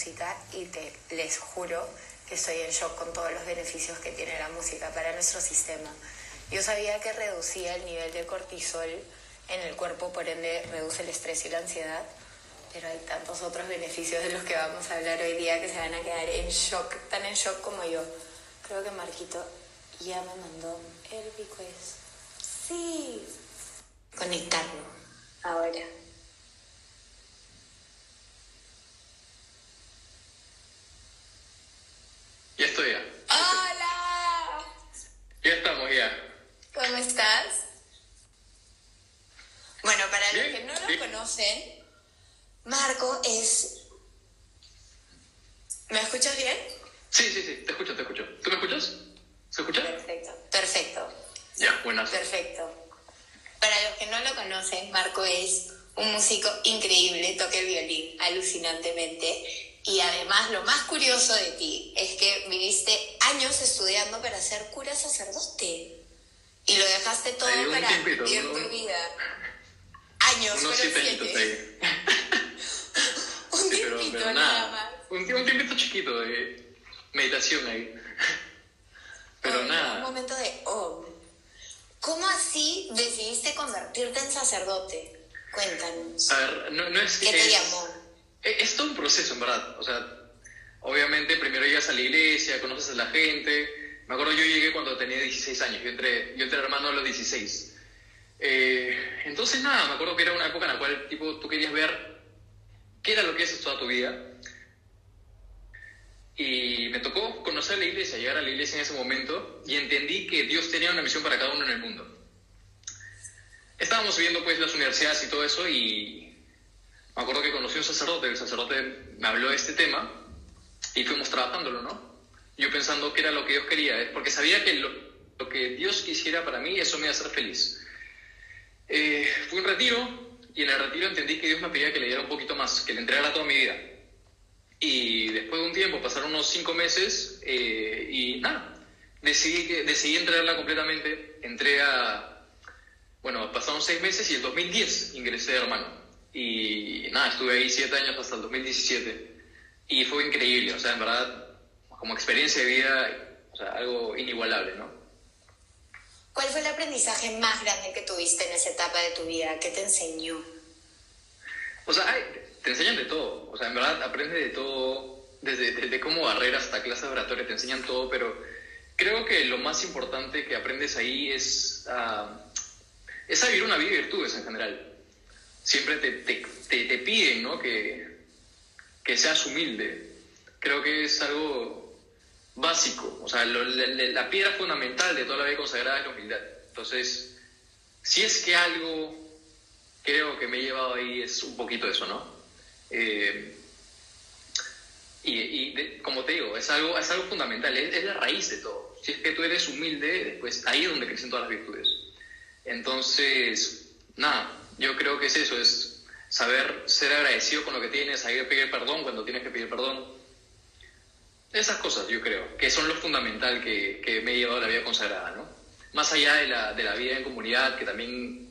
música y te les juro que estoy en shock con todos los beneficios que tiene la música para nuestro sistema. Yo sabía que reducía el nivel de cortisol en el cuerpo, por ende reduce el estrés y la ansiedad, pero hay tantos otros beneficios de los que vamos a hablar hoy día que se van a quedar en shock, tan en shock como yo. Creo que Marquito ya me mandó el request. Sí. Conectarlo. Ahora. Ya estoy ya. ¡Hola! Ya estamos ya. ¿Cómo estás? Bueno, para los que no lo bien. conocen, Marco es... ¿Me escuchas bien? Sí, sí, sí, te escucho, te escucho. ¿Tú me escuchas? ¿Se escucha? Perfecto. Perfecto. Ya, buenas. Perfecto. Para los que no lo conocen, Marco es un músico increíble, toca el violín alucinantemente. Y además, lo más curioso de ti es que viviste años estudiando para ser cura sacerdote. Y lo dejaste todo para tiempito, vivir tu vida. Años, Unos fueron siete. Un Sí, pero, tiempito pero nada nada. más. Un, un tiempito chiquito de meditación ahí. Pero Oh, Un nada. momento de oh. ¿Cómo así decidiste convertirte en sacerdote? Cuéntanos. A ver, no, no es ¿Qué te es- llamó? Es, es todo un proceso, en verdad. O sea, obviamente primero llegas a la iglesia, conoces a la gente. Me acuerdo yo llegué cuando tenía 16 años. Yo entré, yo entré hermano a los 16. Eh, entonces, nada, me acuerdo que era una época en la cual tipo, tú querías ver qué era lo que haces toda tu vida. Y me tocó conocer la iglesia, llegar a la iglesia en ese momento y entendí que Dios tenía una misión para cada uno en el mundo. Estábamos viendo pues las universidades y todo eso y me acuerdo que conocí a un sacerdote, el sacerdote me habló de este tema y fuimos trabajándolo, ¿no? Yo pensando que era lo que Dios quería, ¿eh? porque sabía que lo, que Dios quisiera para mí, eso me iba a hacer feliz. Eh, fui un retiro y en el retiro entendí que Dios me pedía que le diera un poquito más, que le entregara toda mi vida. Y después de un tiempo, pasaron unos cinco meses eh, y nada, decidí, decidí entregarla completamente. Entré a, bueno, pasaron seis meses y en 2010 ingresé de hermano. Y nada, estuve ahí siete años hasta el 2017. Y fue increíble, o sea, en verdad, como experiencia de vida, o sea, algo inigualable, ¿no? ¿Cuál fue el aprendizaje más grande que tuviste en esa etapa de tu vida? ¿Qué te enseñó? O sea, hay- te enseñan de todo. O sea, en verdad aprendes de todo, desde, desde cómo barrer hasta clases oratorias, te enseñan todo, pero creo que lo más importante que aprendes ahí es, ah, es a vivir una vida de virtudes en general. Siempre te, te, te, te piden ¿no? que, que seas humilde. Creo que es algo básico. O sea, lo- la, la- piedra fundamental de toda la vida consagrada es la humildad. Entonces, si es que algo creo que me he llevado ahí es un poquito eso, ¿no? Eh, y y de- como te digo, es algo, es algo fundamental, es, es la raíz de todo. Si es que tú eres humilde, después ahí es donde crecen todas las virtudes. Entonces, nada, yo creo que es eso, es saber ser agradecido con lo que tienes, saber pedir perdón cuando tienes que pedir perdón. Esas cosas yo creo que son lo fundamental que, que me he llevado a la vida consagrada, ¿no? Más allá de la, de la vida en comunidad, que también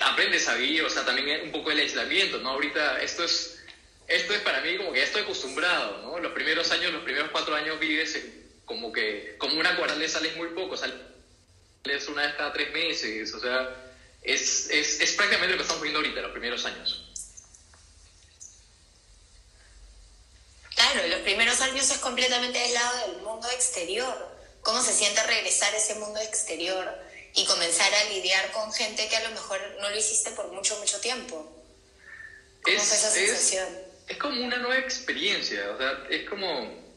aprendes a vivir, o sea, también un poco el aislamiento, ¿no? Ahorita esto es, esto es para mí como que ya estoy acostumbrado, ¿no? Los primeros años, los primeros cuatro años vives como que, como una cuarale sales muy poco, sales una vez cada tres meses, o sea, es, es, es prácticamente lo que estamos viviendo ahorita, los primeros años. Claro, los primeros años es completamente aislado del mundo exterior. ¿Cómo se siente regresar a ese mundo exterior y comenzar a lidiar con gente que a lo mejor no lo hiciste por mucho, mucho tiempo? ¿Cómo Es- fue esa es- sensación? es como una nueva experiencia, o sea, es como,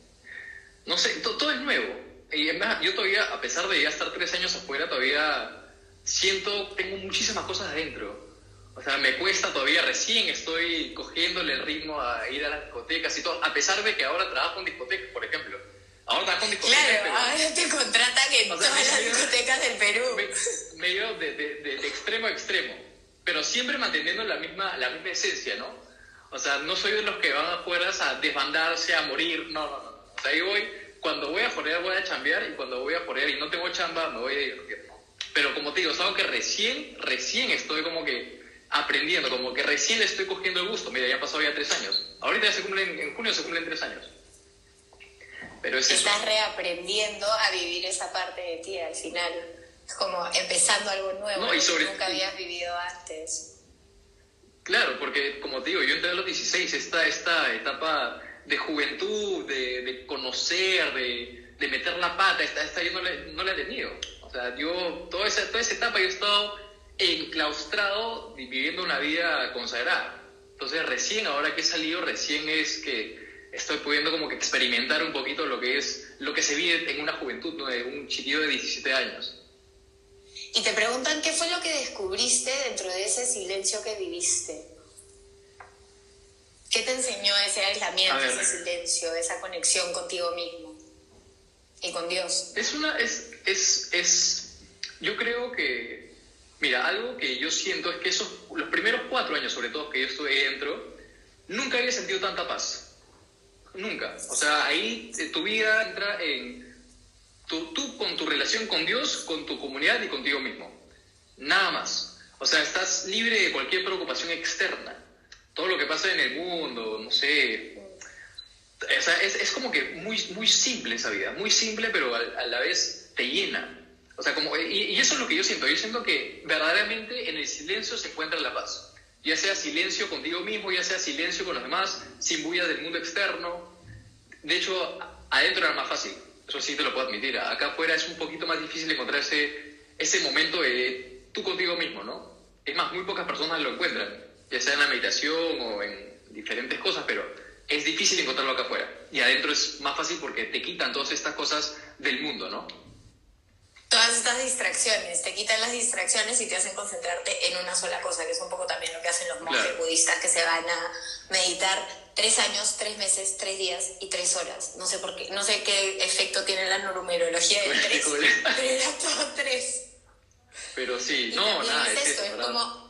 no sé, to- todo es nuevo. Y es más, yo todavía, a pesar de ya estar tres años afuera, todavía siento, tengo muchísimas cosas adentro. O sea, me cuesta todavía, recién estoy cogiéndole el ritmo a ir a las discotecas y todo, a pesar de que ahora trabajo en discotecas, por ejemplo. Ahora trabajo en discotecas, Claro, pero ahora te contratan en O sea, todas las discotecas del Perú. me- medio de, de- de- de extremo a extremo, pero siempre manteniendo la misma, la misma esencia, ¿no? O sea, no soy de los que van afuera a desbandarse, a morir, no, no, no. O sea, ahí voy, cuando voy a forear voy a chambear y cuando voy a forear y no tengo chamba me voy a divertir. Pero como te digo, es algo que recién, recién estoy como que aprendiendo, como que recién le estoy cogiendo el gusto. Mira, ya han pasado ya tres años. Ahorita ya se cumplen, en junio se cumplen tres años. Pero es Estás reaprendiendo a vivir esa parte de ti al final. Es como empezando algo nuevo que nunca habías vivido antes. Claro, porque como te digo, yo entré a los 16, esta, esta etapa de juventud, de, conocer, de, de, meter la pata, esta, esta yo no, no la he tenido. Sea, yo toda esa, toda esa etapa yo he estado enclaustrado viviendo una vida consagrada. Entonces recién, ahora que he salido, recién es que estoy pudiendo como que experimentar un poquito lo que es, lo que se vive en una juventud, ¿no? de un chiquillo de 17 años. Y te preguntan qué fue lo que descubriste dentro de ese silencio que viviste. ¿Qué te enseñó ese aislamiento, ese silencio, esa conexión contigo mismo y con Dios? Es una, es, es, es, yo creo que, mira, algo que yo siento es que esos, los primeros cuatro años, sobre todo que yo estuve dentro, nunca había sentido tanta paz. Nunca. O sea, ahí eh, tu vida entra en Tú, con tu relación con Dios, con tu comunidad y contigo mismo. Nada más. O sea, estás libre de cualquier preocupación externa. Todo lo que pasa en el mundo, no sé. Es, es como que muy, muy simple esa vida. Muy simple, pero a, la vez te llena. O sea, como, y, eso es lo que yo siento. Yo siento que verdaderamente en el silencio se encuentra la paz. Ya sea silencio contigo mismo, ya sea silencio con los demás, sin bulla del mundo externo. De hecho, adentro era más fácil eso sí te lo puedo admitir. Acá afuera es un poquito más difícil encontrar ese, ese momento de tú contigo mismo, ¿no? Es más, muy pocas personas lo encuentran, ya sea en la meditación o en diferentes cosas, pero es difícil encontrarlo acá afuera. Y adentro es más fácil porque te quitan todas estas cosas del mundo, ¿no? todas estas distracciones, te quitan las distracciones y te hacen concentrarte en una sola cosa, que es un poco también lo que hacen los monjes budistas que se van a meditar tres años, tres meses, tres días y tres horas. No sé por qué, no sé qué efecto tiene la numerología de tres, pero era todo tres. Pero sí, no, nada, es, esto, es como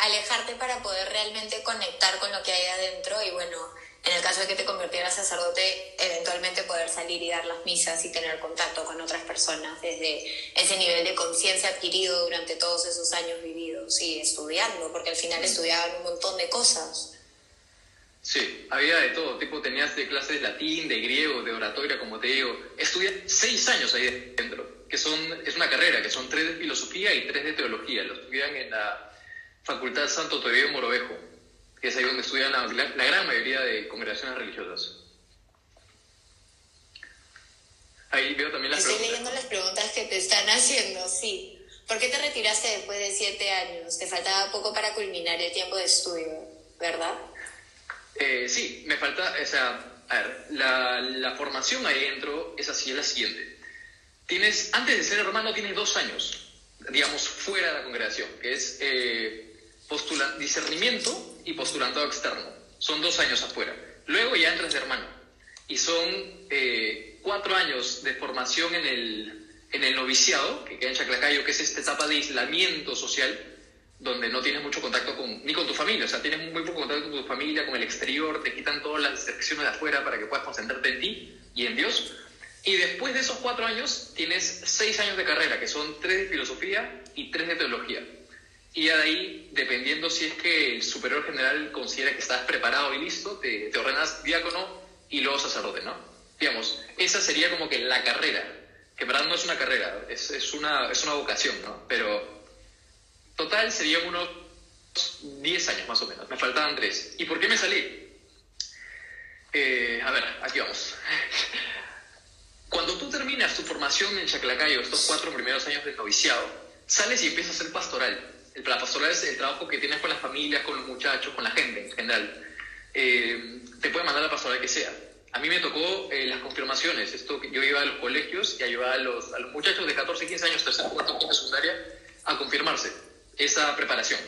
alejarte para poder realmente conectar con lo que hay adentro y bueno, en el caso de que te convirtieras sacerdote, eventualmente poder salir y dar las misas y tener contacto con otras personas desde ese nivel de conciencia adquirido durante todos esos años vividos y estudiando, porque al final estudiaban un montón de cosas. Sí, había de todo, tipo tenías de clases de latín, de griego, de oratoria, como te digo. Estudié seis años ahí dentro, que son, es una carrera, que son tres de filosofía y tres de teología. Lo estudian en la Facultad Santo Toribio Morovejo que es ahí donde estudian la, gran mayoría de congregaciones religiosas. Ahí veo también las Estoy leyendo las preguntas que te están haciendo, sí. ¿Por qué te retiraste después de siete años? Te faltaba poco para culminar el tiempo de estudio, ¿verdad? Eh, sí, me falta, o sea, a ver, la, la, formación ahí dentro es así, es la siguiente. Tienes, antes de ser hermano, tienes dos años, digamos, fuera de la congregación, que es eh, discernimiento y postulantado externo. Son dos años afuera. Luego ya entras de hermano. Y son eh, cuatro años de formación en el, en el noviciado, que queda en Chaclacayo, que es esta etapa de aislamiento social, donde no tienes mucho contacto con, ni con tu familia, o sea, tienes muy poco contacto con tu familia, con el exterior, te quitan todas las distracciones de afuera para que puedas concentrarte en ti y en Dios. Y después de esos cuatro años, tienes seis años de carrera, que son tres de filosofía y tres de teología. Y de ahí, dependiendo si es que el superior general considera que estás preparado y listo, te, te ordenas diácono y luego sacerdote, ¿no? Digamos, esa sería como que la carrera, que verdad no es una carrera, es, es, una, es una vocación, ¿no? Pero total serían unos 10 años más o menos, me faltaban 3. ¿Y por qué me salí? Eh, a ver, aquí vamos. Cuando tú terminas tu formación en Chaclacayo, estos cuatro primeros años de noviciado, sales y empiezas a ser pastoral la pastoral es el trabajo que tienes con las familias, con los muchachos, con la gente en general. Eh, te puede mandar la pastoral que sea. A mí me tocó eh, las confirmaciones. Esto, yo iba a los colegios y ayudaba a los, a los muchachos de 14, 15 años, tercer, cuarto, quinto, secundaria, a confirmarse esa preparación.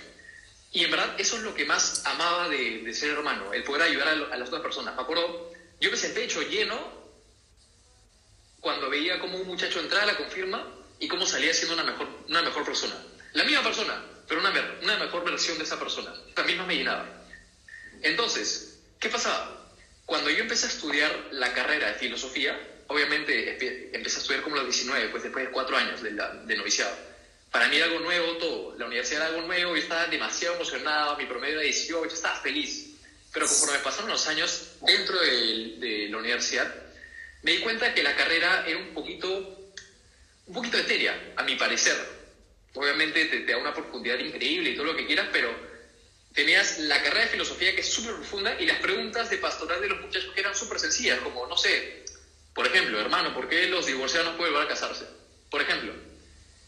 Y en verdad eso es lo que más amaba de, de ser hermano, el poder ayudar a, las otras personas. Me acuerdo, yo me senté hecho lleno cuando veía cómo un muchacho entraba a la confirma y cómo salía siendo una mejor, una mejor persona. La misma persona, pero una, una mejor versión de esa persona. También no me llenaba. Entonces, ¿qué pasaba? Cuando yo empecé a estudiar la carrera de filosofía, obviamente empecé a estudiar como los 19, pues después de cuatro años de, de noviciado. para mí era algo nuevo todo. La universidad era algo nuevo, yo estaba demasiado emocionado, mi promedio era 18, yo estaba feliz. Pero conforme pasaron los años dentro de, de la universidad, me di cuenta que la carrera era un poquito, un poquito etérea, a mi parecer. Obviamente te, da una profundidad increíble y todo lo que quieras, pero tenías la carrera de filosofía que es súper profunda y las preguntas de pastoral de los muchachos que eran súper sencillas, como, no sé, por ejemplo, hermano, ¿por qué los divorciados no pueden volver a casarse? Por ejemplo.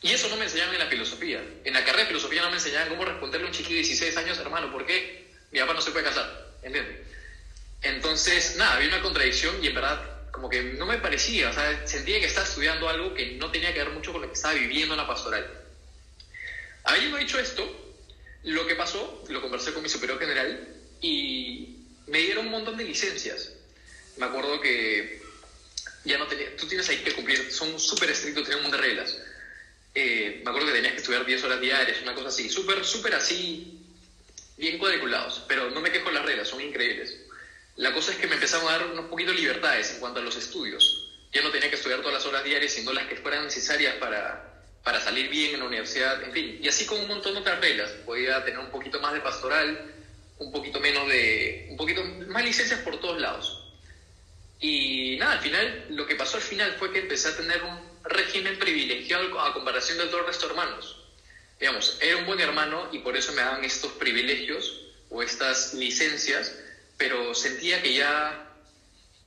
Y eso no me enseñaban en la filosofía. En la carrera de filosofía no me enseñaban cómo responderle a un chiquillo de 16 años, hermano, ¿por qué mi papá no se puede casar? ¿Entiendes? Entonces, nada, había una contradicción y en verdad como que no me parecía, o sea, sentía que estaba estudiando algo que no tenía que ver mucho con lo que estaba viviendo en la pastoral. Habiendo dicho esto, lo que pasó, lo conversé con mi superior general y me dieron un montón de licencias. Me acuerdo que ya no tenía, tú tienes ahí que cumplir, son súper estrictos, tienen un montón de reglas. Eh, me acuerdo que tenías que estudiar 10 horas diarias, una cosa así, súper, súper así, bien cuadriculados, pero no me quejo las reglas, son increíbles. La cosa es que me empezaron a dar unos poquitos libertades en cuanto a los estudios. Ya no tenía que estudiar todas las horas diarias, sino las que fueran necesarias para, para salir bien en la universidad, en fin. Y así con un montón de otras reglas. Podía tener un poquito más de pastoral, un poquito menos de... un poquito más licencias por todos lados. Y nada, al final, lo que pasó al final fue que empecé a tener un régimen privilegiado a comparación de todos el resto hermanos. Digamos, era un buen hermano y por eso me daban estos privilegios o estas licencias, pero sentía que ya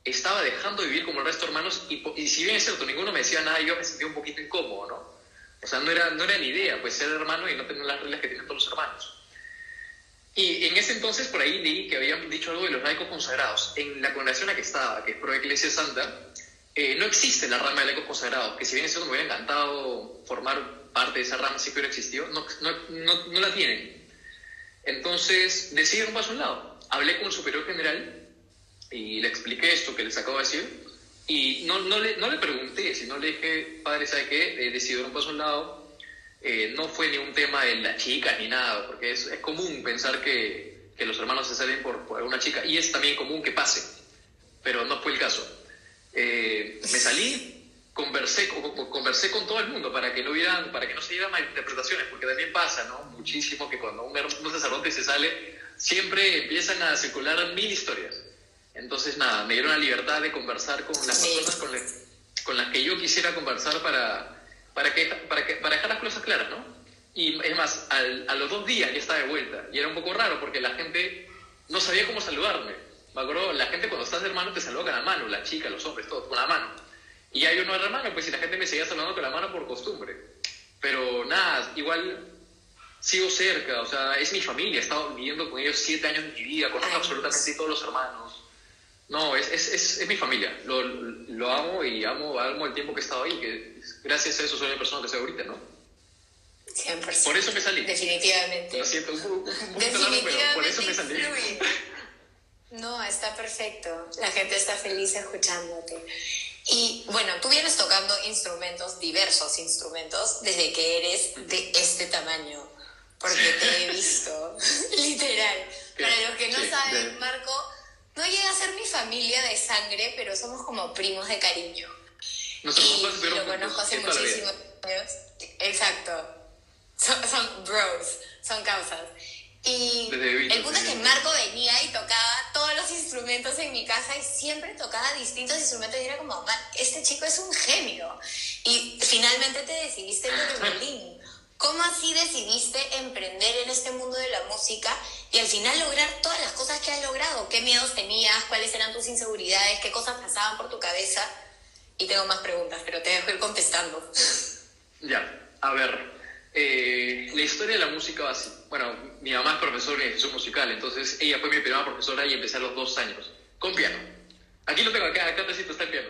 estaba dejando de vivir como el resto de hermanos y, y si bien es cierto, ninguno me decía nada, yo me sentía un poquito incómodo, ¿no? O sea, no era, no era ni idea, pues ser hermano y no tener las reglas que tienen todos los hermanos. Y en ese entonces por ahí leí que habían dicho algo de los laicos consagrados. En la congregación la que estaba, que es Pro Iglesia Santa, eh, no existe la rama de laicos consagrados, que si bien eso me hubiera encantado formar parte de esa rama si hubiera existido, no, no, no, no la tienen. Entonces decidí un paso a un lado. Hablé con el superior general y le expliqué esto que les acabo de decir. Y no, no, le, no le pregunté, sino le dije, padre, ¿sabe qué? Eh, decidí dar un paso a un lado. Eh, no fue ni un tema de la chica ni nada, porque es, es común pensar que, que, los hermanos se salen por, por una chica. Y es también común que pase, pero no fue el caso. Eh, me salí, conversé, conversé con todo el mundo para que no hubieran, para que no se dieran malinterpretaciones, porque también pasa, ¿no? Muchísimo que cuando un, un sacerdote se sale, siempre empiezan a circular mil historias. Entonces, nada, me dieron la libertad de conversar con las sí. personas con, le, con, las que yo quisiera conversar para, para, que, para, que, para dejar las cosas claras, ¿no? Y es más, al, a los dos días ya estaba de vuelta. Y era un poco raro porque la gente no sabía cómo saludarme. Me acuerdo, la gente cuando estás de hermano te saluda con la mano, la chica, los hombres, todos, con la mano. Y ya yo no era hermano, pues si la gente me seguía saludando con la mano por costumbre. Pero nada, igual sigo cerca, o sea, es mi familia, he estado viviendo con ellos siete años de mi vida, conozco absolutamente todos los hermanos. No, es, es, es, es mi familia, lo, lo, amo y amo, amo el tiempo que he estado ahí, que gracias a eso soy la persona que soy ahorita, ¿no? 100%. Por eso me salí. Definitivamente. Lo siento, un, un, un poquito largo, pero por eso me salí. No, está perfecto. La gente está feliz escuchándote. Y bueno, tú vienes tocando instrumentos, diversos instrumentos, desde que eres de este tamaño, porque te he visto, literal. Para los que no saben, Marco no llega a ser mi familia de sangre, pero somos como primos de cariño. Nuestros Y papás lo conozco hace muchísimos años. Exacto. Son, son bros, son causas. Y el punto es que Marco venía y tocaba todos los instrumentos en mi casa y siempre tocaba distintos instrumentos y era como, "Man, este chico es un genio. Y finalmente te decidiste por el violín. ¿Cómo así decidiste emprender en este mundo de la música y al final lograr todas las cosas que has logrado? ¿Qué miedos tenías? ¿Cuáles eran tus inseguridades? ¿Qué cosas pasaban por tu cabeza? Y tengo más preguntas, pero te dejo ir contestando. Ya, a ver. eh, la historia de la música va así. Bueno, mi mamá es profesora de educación musical, entonces ella fue mi primera profesora y empecé a los dos años, con piano. Aquí lo tengo, acá, acá está el piano.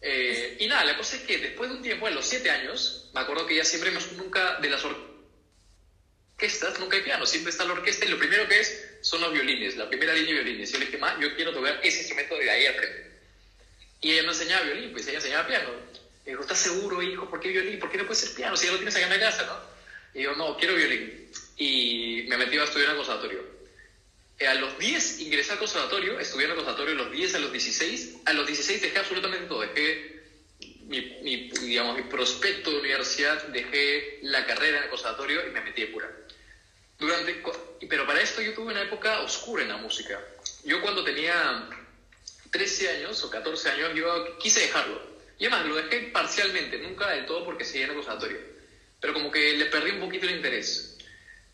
Eh, y nada, la cosa es que después de un tiempo, a los siete años, me acuerdo que ella siempre, nunca, de las orquestas, nunca hay piano, siempre está la orquesta y lo primero que es son los violines, la primera línea de violines. Yo le dije, ma, yo quiero tocar ese instrumento de ahí al frente. Y ella no enseñaba violín, pues ella enseñaba piano. Me dijo, ¿estás seguro, hijo? ¿Por qué violín? ¿Por qué no puede ser piano si ya lo tienes acá en la casa, no? Y yo, no, quiero violín. Y me metí a estudiar en el conservatorio. A los 10 ingresé al conservatorio, estudié en el conservatorio los 10, a los 16. A los 16 dejé absolutamente todo. Dejé mi, digamos, mi prospecto de universidad, dejé la carrera en el conservatorio y me metí de pura. Durante, pero para esto yo tuve una época oscura en la música. Yo cuando tenía 13 años o 14 años, yo quise dejarlo. Y además lo dejé parcialmente, nunca del todo porque seguía en el conservatorio. Pero como que le perdí un poquito el interés.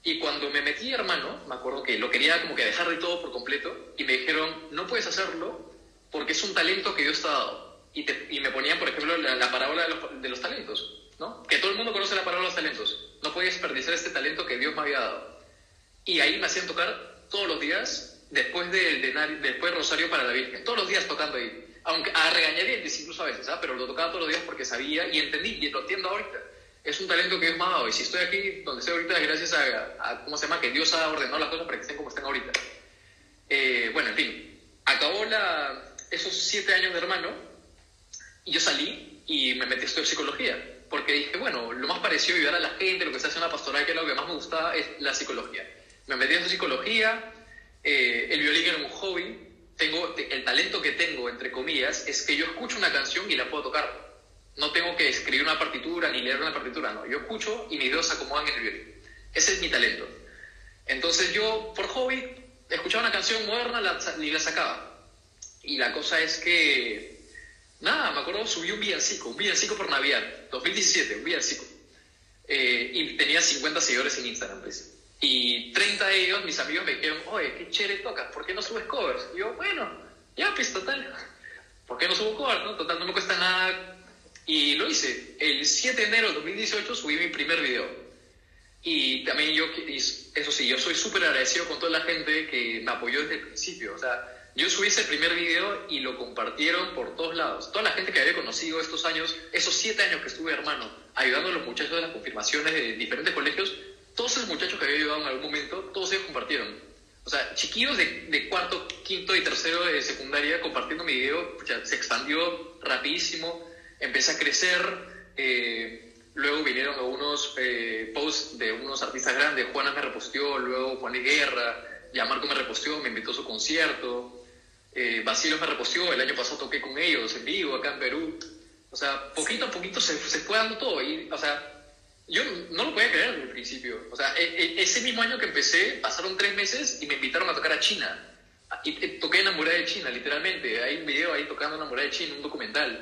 Y cuando me metí hermano, me acuerdo que lo quería como que dejar de todo por completo y me dijeron, no puedes hacerlo porque es un talento que Dios te ha dado. Y, y me ponían, por ejemplo, la, parábola de los, de los, talentos, ¿no? Que todo el mundo conoce la parábola de los talentos. No puedes desperdiciar este talento que Dios me había dado. Y ahí me hacían tocar todos los días, después del de, después Rosario para la Virgen, todos los días tocando ahí. Aunque a regañadientes incluso a veces, ¿ah? pero lo tocaba todos los días porque sabía y entendí, y lo entiendo ahorita. Es un talento que Dios me ha dado. Y si estoy aquí donde estoy ahorita es gracias a, ¿cómo se llama? Que Dios ha ordenado las cosas para que estén como estén ahorita. Eh, bueno, en fin, acabó la, esos siete años de hermano y yo salí y me metí a estudiar psicología porque dije, bueno, lo más parecido a ayudar a la gente, lo que se hace en la pastoral, que es lo que más me gustaba, es la psicología. Me metí en psicología, eh, el violín era un hobby, tengo, el talento que tengo, entre comillas, es que yo escucho una canción y la puedo tocar. No tengo que escribir una partitura ni leer una partitura, no. Yo escucho y mis dedos se acomodan en el violín. Ese es mi talento. Entonces yo, por hobby, escuchaba una canción moderna y la sacaba. Y la cosa es que, nada, me acuerdo, subí un villancico, un villancico por Navidad, 2017, un villancico. Eh, y tenía 50 seguidores en Instagram, pues. Y 30 de ellos, mis amigos, me dijeron, oye, qué chévere tocas, ¿por qué no subes covers? Y yo, bueno, ya, pues total, ¿por qué no subo covers? No? Total, no me cuesta nada. Y lo hice. El 7 de enero de 2018 subí mi primer video. Y también yo, eso sí, yo soy súper agradecido con toda la gente que me apoyó desde el principio. O sea, yo subí ese primer video y lo compartieron por todos lados. Toda la gente que había conocido estos años, esos siete años que estuve hermano, ayudando a los muchachos de las confirmaciones de diferentes colegios, todos esos muchachos que había ayudado en algún momento, todos ellos compartieron. O sea, chiquillos de, de cuarto, quinto y tercero de secundaria compartiendo mi video, se expandió rapidísimo, empecé a crecer. Eh, luego vinieron algunos eh, posts de unos artistas grandes. Juana me reposteó, luego Juan Guerra, ya Marco me reposteó, me invitó a su concierto. Eh, Basilio me reposteó, el año pasado toqué con ellos en vivo acá en Perú. O sea, poquito a poquito se, se fue dando todo. Y, o sea, yo no lo podía creer al principio. O sea, e, e, ese mismo año que empecé, pasaron tres meses y me invitaron a tocar a China. Y toqué en la muralla de China, literalmente. Hay un video ahí tocando en la muralla de China, un documental.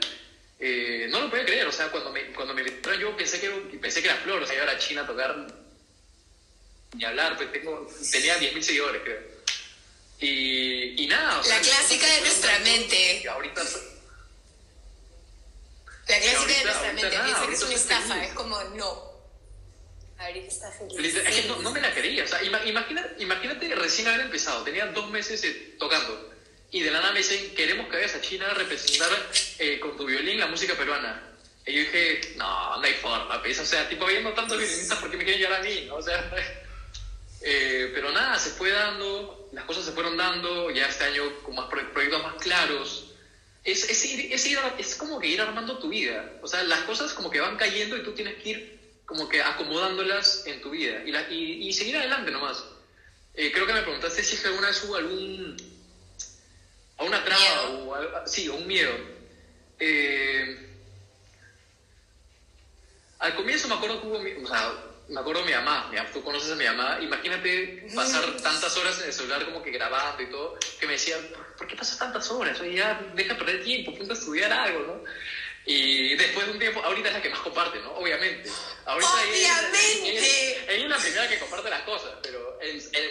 Eh, no lo podía creer, o sea, cuando me, cuando me invitaron yo pensé que, pensé que era flor, o sea, iba a China a tocar ni hablar, pues tengo, tenía 10.000 seguidores, creo. Y, y nada, o sea, La clásica de nuestra mente. Ahorita, la clásica de nuestra mente, piensa que es una estafa, es como, no, está feliz. Es que no, me la quería. O sea, imagínate, imagínate recién haber empezado. Tenía dos meses eh, tocando. Y de la nada me dicen, queremos que vayas a China a representar eh, con tu violín la música peruana. Y yo dije, no, no hay forma. Pues". O sea, tipo, habiendo tantos violinistas, ¿por qué me quieren llevar a mí? ¿no? O sea, eh, pero nada, se fue dando, las cosas se fueron dando. Ya este año con más proyectos más claros. Es, es, es, ir, es como que ir armando tu vida. O sea, las cosas como que van cayendo y tú tienes que ir como que acomodándolas en tu vida y, la, y, seguir adelante nomás. Eh, creo que me preguntaste si es que alguna vez hubo algún. A una traba o algo, sí, un miedo. Eh, al comienzo me acuerdo que hubo. O sea, me acuerdo de mi mamá, tú conoces a mi mamá, imagínate pasar tantas horas en el celular como que grabando y todo, que me decía, ¿por, qué pasas tantas horas? Oye, ya deja perder tiempo, ponte a estudiar algo, ¿no? Y después de un tiempo, ahorita es la que más comparte, ¿no? Obviamente. Ahorita Obviamente. Ella, es la primera que comparte las cosas, pero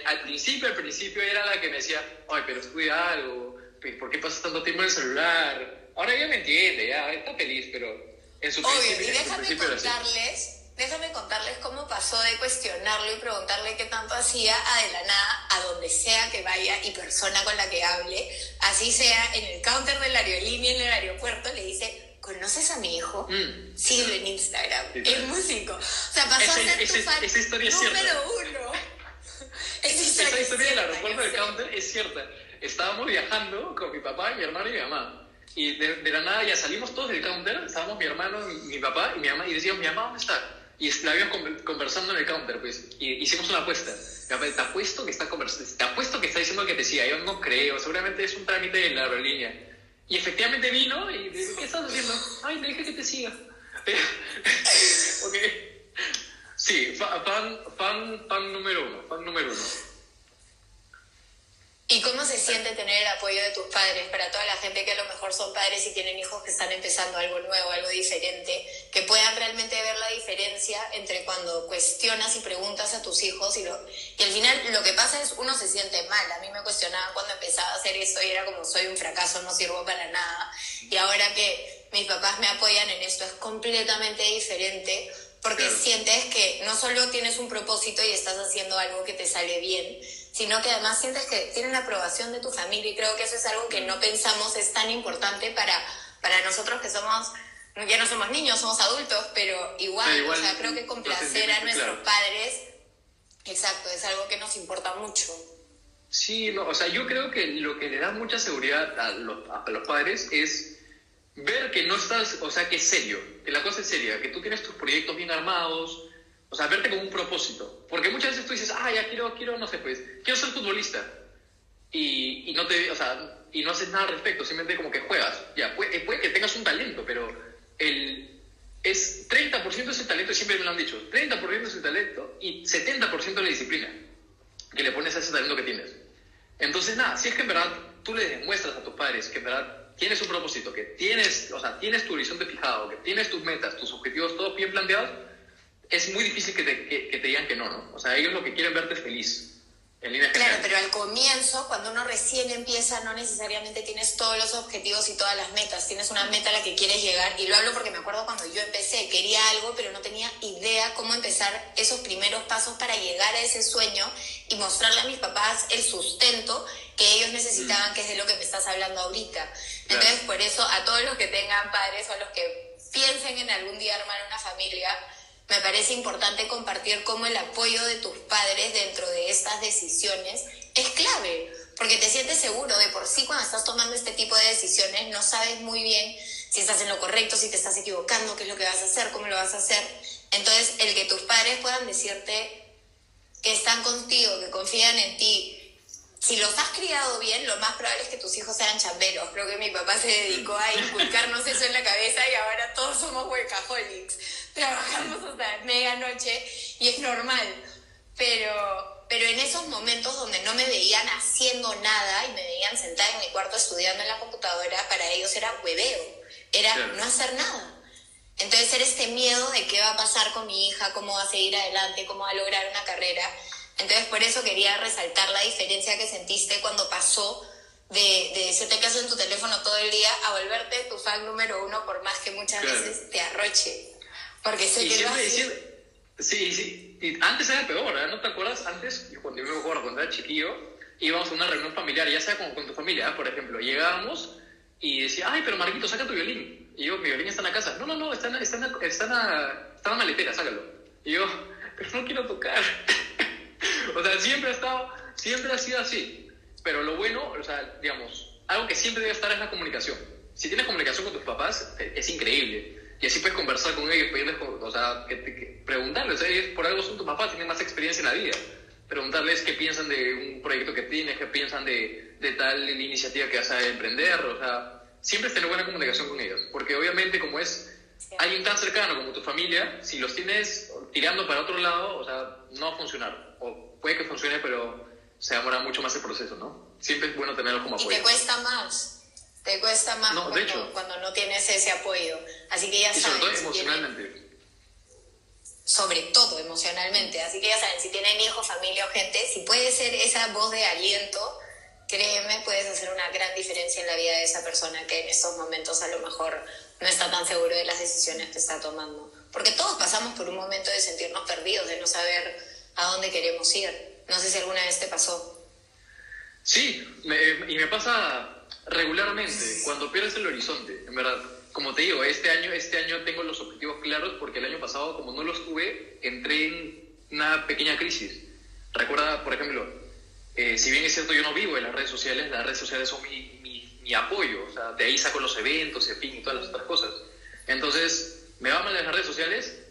al principio, al principio era la que me decía, ay, pero estudia algo, ¿por qué pasas tanto tiempo en el celular? Ahora ya me entiende, ya está feliz, pero en su Obvio, y déjame contarles... Déjame contarles cómo pasó de cuestionarlo y preguntarle qué tanto hacía a de la nada, a donde sea que vaya y persona con la que hable, así sea en el counter de la aerolínea en el aeropuerto, le dice, ¿conoces a mi hijo? Mm. Síguelo en Instagram. es músico. O sea, pasó a ser tu fan esa historia es número uno. esa historia, esa historia del aeropuerto del counter es cierta. Estábamos viajando con mi papá, mi hermano y mi mamá. Y de, la nada ya salimos todos del counter, estábamos mi hermano, mi, papá y mi mamá, y decíamos, mi mamá, ¿dónde está? Y la habíamos conversando en el counter, pues, y hicimos una apuesta. Te apuesto que está conversando, te apuesto que está diciendo que te decía, yo no creo, seguramente es un trámite en la aerolínea. Y efectivamente vino y dice, ¿qué estás haciendo? Ay, me dije que te siga. ok. Sí, fan, fan, fan número uno, fan número uno. ¿Y cómo se siente tener el apoyo de tus padres para toda la gente que a lo mejor son padres y tienen hijos que están empezando algo nuevo, algo diferente, que puedan realmente ver la diferencia entre cuando cuestionas y preguntas a tus hijos y, lo, y al final lo que pasa es uno se siente mal. A mí me cuestionaban cuando empezaba a hacer esto y era como soy un fracaso, no sirvo para nada. Y ahora que mis papás me apoyan en esto es completamente diferente porque sientes que no solo tienes un propósito y estás haciendo algo que te sale bien, sino que además sientes que tienen la aprobación de tu familia y creo que eso es algo que no pensamos es tan importante para, para nosotros que somos, ya no somos niños, somos adultos, pero igual, o sea, creo que complacer a nuestros padres, exacto, es algo que nos importa mucho. Sí, no, o sea, yo creo que lo que le da mucha seguridad a los, a los padres es ver que no estás, o sea, que es serio, que la cosa es seria, que tú tienes tus proyectos bien armados, o sea, verte como un propósito. Porque muchas veces tú dices, ah, ya quiero, quiero, no sé, pues, quiero ser futbolista. Y, y no te, o sea, y no haces nada al respecto, simplemente como que juegas. Ya, puede, puede que tengas un talento, pero el, es 30% de ese talento, siempre me lo han dicho, 30% de ese talento y 70% de la disciplina que le pones a ese talento que tienes. Entonces, nada, si es que en verdad tú le demuestras a tus padres que en verdad tienes un propósito, que tienes, o sea, tienes tu horizonte fijado, que tienes tus metas, tus objetivos todos bien planteados, es muy difícil que te, que, te digan que no, ¿no? O sea, ellos lo que quieren verte feliz. En línea claro, pero al comienzo, cuando uno recién empieza, no necesariamente tienes todos los objetivos y todas las metas. Tienes una meta a la que quieres llegar. Y lo hablo porque me acuerdo cuando yo empecé, quería algo, pero no tenía idea cómo empezar esos primeros pasos para llegar a ese sueño y mostrarle a mis papás el sustento que ellos necesitaban, que es de lo que me estás hablando ahorita. Entonces, por eso, a todos los que tengan padres o a los que piensen en algún día armar una familia, me parece importante compartir cómo el apoyo de tus padres dentro de estas decisiones es clave, porque te sientes seguro de por sí cuando estás tomando este tipo de decisiones, no sabes muy bien si estás en lo correcto, si te estás equivocando, qué es lo que vas a hacer, cómo lo vas a hacer. Entonces, el que tus padres puedan decirte que están contigo, que confían en ti, si los has criado bien, lo más probable es que tus hijos sean chamberos. Creo que mi papá se dedicó a inculcarnos eso en la cabeza y ahora todos somos workaholics. Trabajamos hasta medianoche y es normal. Pero, pero en esos momentos donde no me veían haciendo nada y me veían sentada en mi cuarto estudiando en la computadora, para ellos era hueveo, era no hacer nada. Entonces era este miedo de qué va a pasar con mi hija, cómo va a seguir adelante, cómo va a lograr una carrera. Entonces, por eso quería resaltar la diferencia que sentiste cuando pasó de, de decirte caso en tu teléfono todo el día a volverte tu fan número uno, por más que muchas veces te arroche. Porque sé que lo Sí, sí. Y antes era peor, ¿eh? ¿no te acuerdas? Antes, cuando yo me acuerdo, cuando era chiquillo, íbamos a una reunión familiar, ya sea con, con tu familia, ¿eh? por ejemplo, llegábamos y decía, ay, pero Marquito, saca tu violín. Y yo, mi violín está en la casa. No, no, no, está en, está en, está en, la, está en la maletera, sácalo. Y yo, pero no quiero tocar. o sea, siempre ha estado, siempre ha sido así. Pero lo bueno, o sea, digamos, algo que siempre debe estar es la comunicación. Si tienes comunicación con tus papás, es increíble. Y así puedes conversar con ellos, pedirles, o sea, que, preguntarles, ellos por algo son tus papás, tienen más experiencia en la vida. Preguntarles qué piensan de un proyecto que tienes, qué piensan de, de tal iniciativa que vas a emprender, o sea, siempre tener buena comunicación con ellos. Porque obviamente como es alguien tan cercano como tu familia, si los tienes tirando para otro lado, o sea, no va a funcionar. O puede que funcione, pero se demora mucho más el proceso, ¿no? Siempre es bueno tenerlos como apoyo. Y te cuesta más. Te cuesta más cuando, no tienes ese apoyo. Así que ya y Sobre todo emocionalmente. Sobre todo emocionalmente. Así que ya saben, si tienen hijos, familia o gente, si puede ser esa voz de aliento, créeme, puedes hacer una gran diferencia en la vida de esa persona que en estos momentos a lo mejor no está tan seguro de las decisiones que está tomando. Porque todos pasamos por un momento de sentirnos perdidos, de no saber a dónde queremos ir. No sé si alguna vez te pasó. Sí, y me pasa regularmente cuando pierdes el horizonte, en verdad. Como te digo, este año, este año tengo los objetivos claros porque el año pasado, como no los tuve, entré en una pequeña crisis. Recuerda, por ejemplo, eh, si bien es cierto, yo no vivo en las redes sociales, las redes sociales son mi, mi, apoyo, o sea, de ahí saco los eventos, en fin, y todas las otras cosas. Entonces, me va mal en las redes sociales,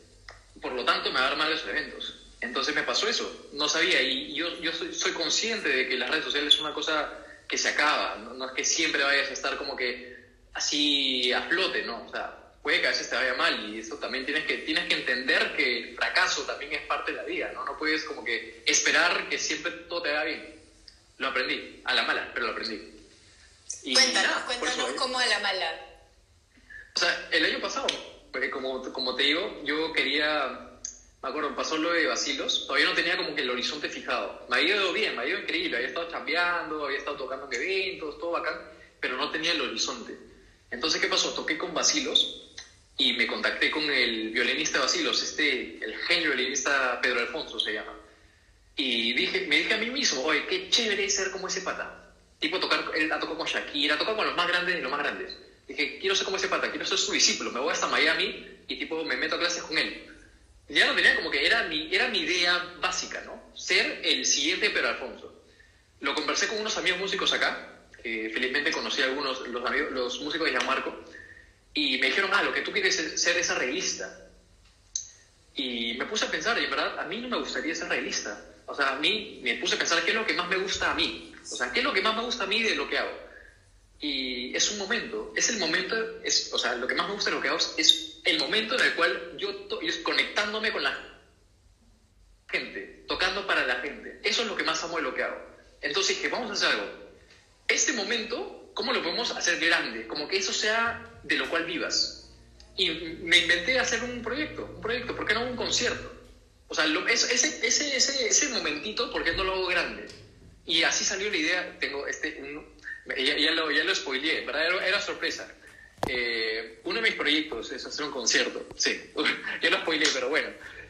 por lo tanto me va a dar mal los eventos. Entonces me pasó eso, no sabía, y yo, yo soy, consciente de que las redes sociales es una cosa que se acaba, no, es que siempre vayas a estar como que así a flote, ¿no? O sea, puede que a veces te vaya mal y eso también tienes que, tienes que entender que el fracaso también es parte de la vida, ¿no? No puedes como que esperar que siempre todo te vaya bien. Lo aprendí, a la mala, pero lo aprendí. Y cuéntanos, cuéntanos cómo a la mala. O sea, el año pasado, como, como te digo, yo quería me acuerdo, pasó lo de Basilos, todavía no tenía como que el horizonte fijado. Me había ido bien, me había ido increíble, había estado chambeando, había estado tocando en eventos, todo bacán, pero no tenía el horizonte. Entonces, ¿qué pasó? Toqué con Basilos y me contacté con el violinista Basilos, este, el genio violinista Pedro Alfonso se llama. Y dije, me dije a mí mismo, oye, qué chévere ser como ese pata. Tipo, tocar, él ha tocado con Shakira, ha tocado con los más grandes de los más grandes. Dije, quiero ser como ese pata, quiero ser su discípulo, me voy hasta Miami y tipo, me meto a clases con él ya no tenía como que era mi, era mi idea básica, ¿no? Ser el siguiente Pedro Alfonso. Lo conversé con unos amigos músicos acá, que felizmente conocí a algunos, los, amigos, los músicos de Gianmarco, y me dijeron, ah, lo que tú quieres es ser esa realista. Y me puse a pensar, y en verdad, a mí no me gustaría ser realista. O sea, a mí me puse a pensar qué es lo que más me gusta a mí. O sea, qué es lo que más me gusta a mí de lo que hago. Y es un momento, es el momento, es, o sea, lo que más me gusta de lo que hago es el momento en el cual yo estoy conectándome con la gente, tocando para la gente. Eso es lo que más amo de lo que hago. Entonces dije, vamos a hacer algo. Este momento, ¿cómo lo podemos hacer grande? Como que eso sea de lo cual vivas. Y me inventé hacer un proyecto, un proyecto, ¿por qué no un concierto? O sea, ese, ese, ese, ese momentito, ¿por qué no lo hago grande? Y así salió la idea, tengo este, un, ya, lo, ya lo spoileé, ¿verdad? Era, sorpresa. Eh, uno de mis proyectos es hacer un concierto, sí, ya lo spoileé, pero bueno,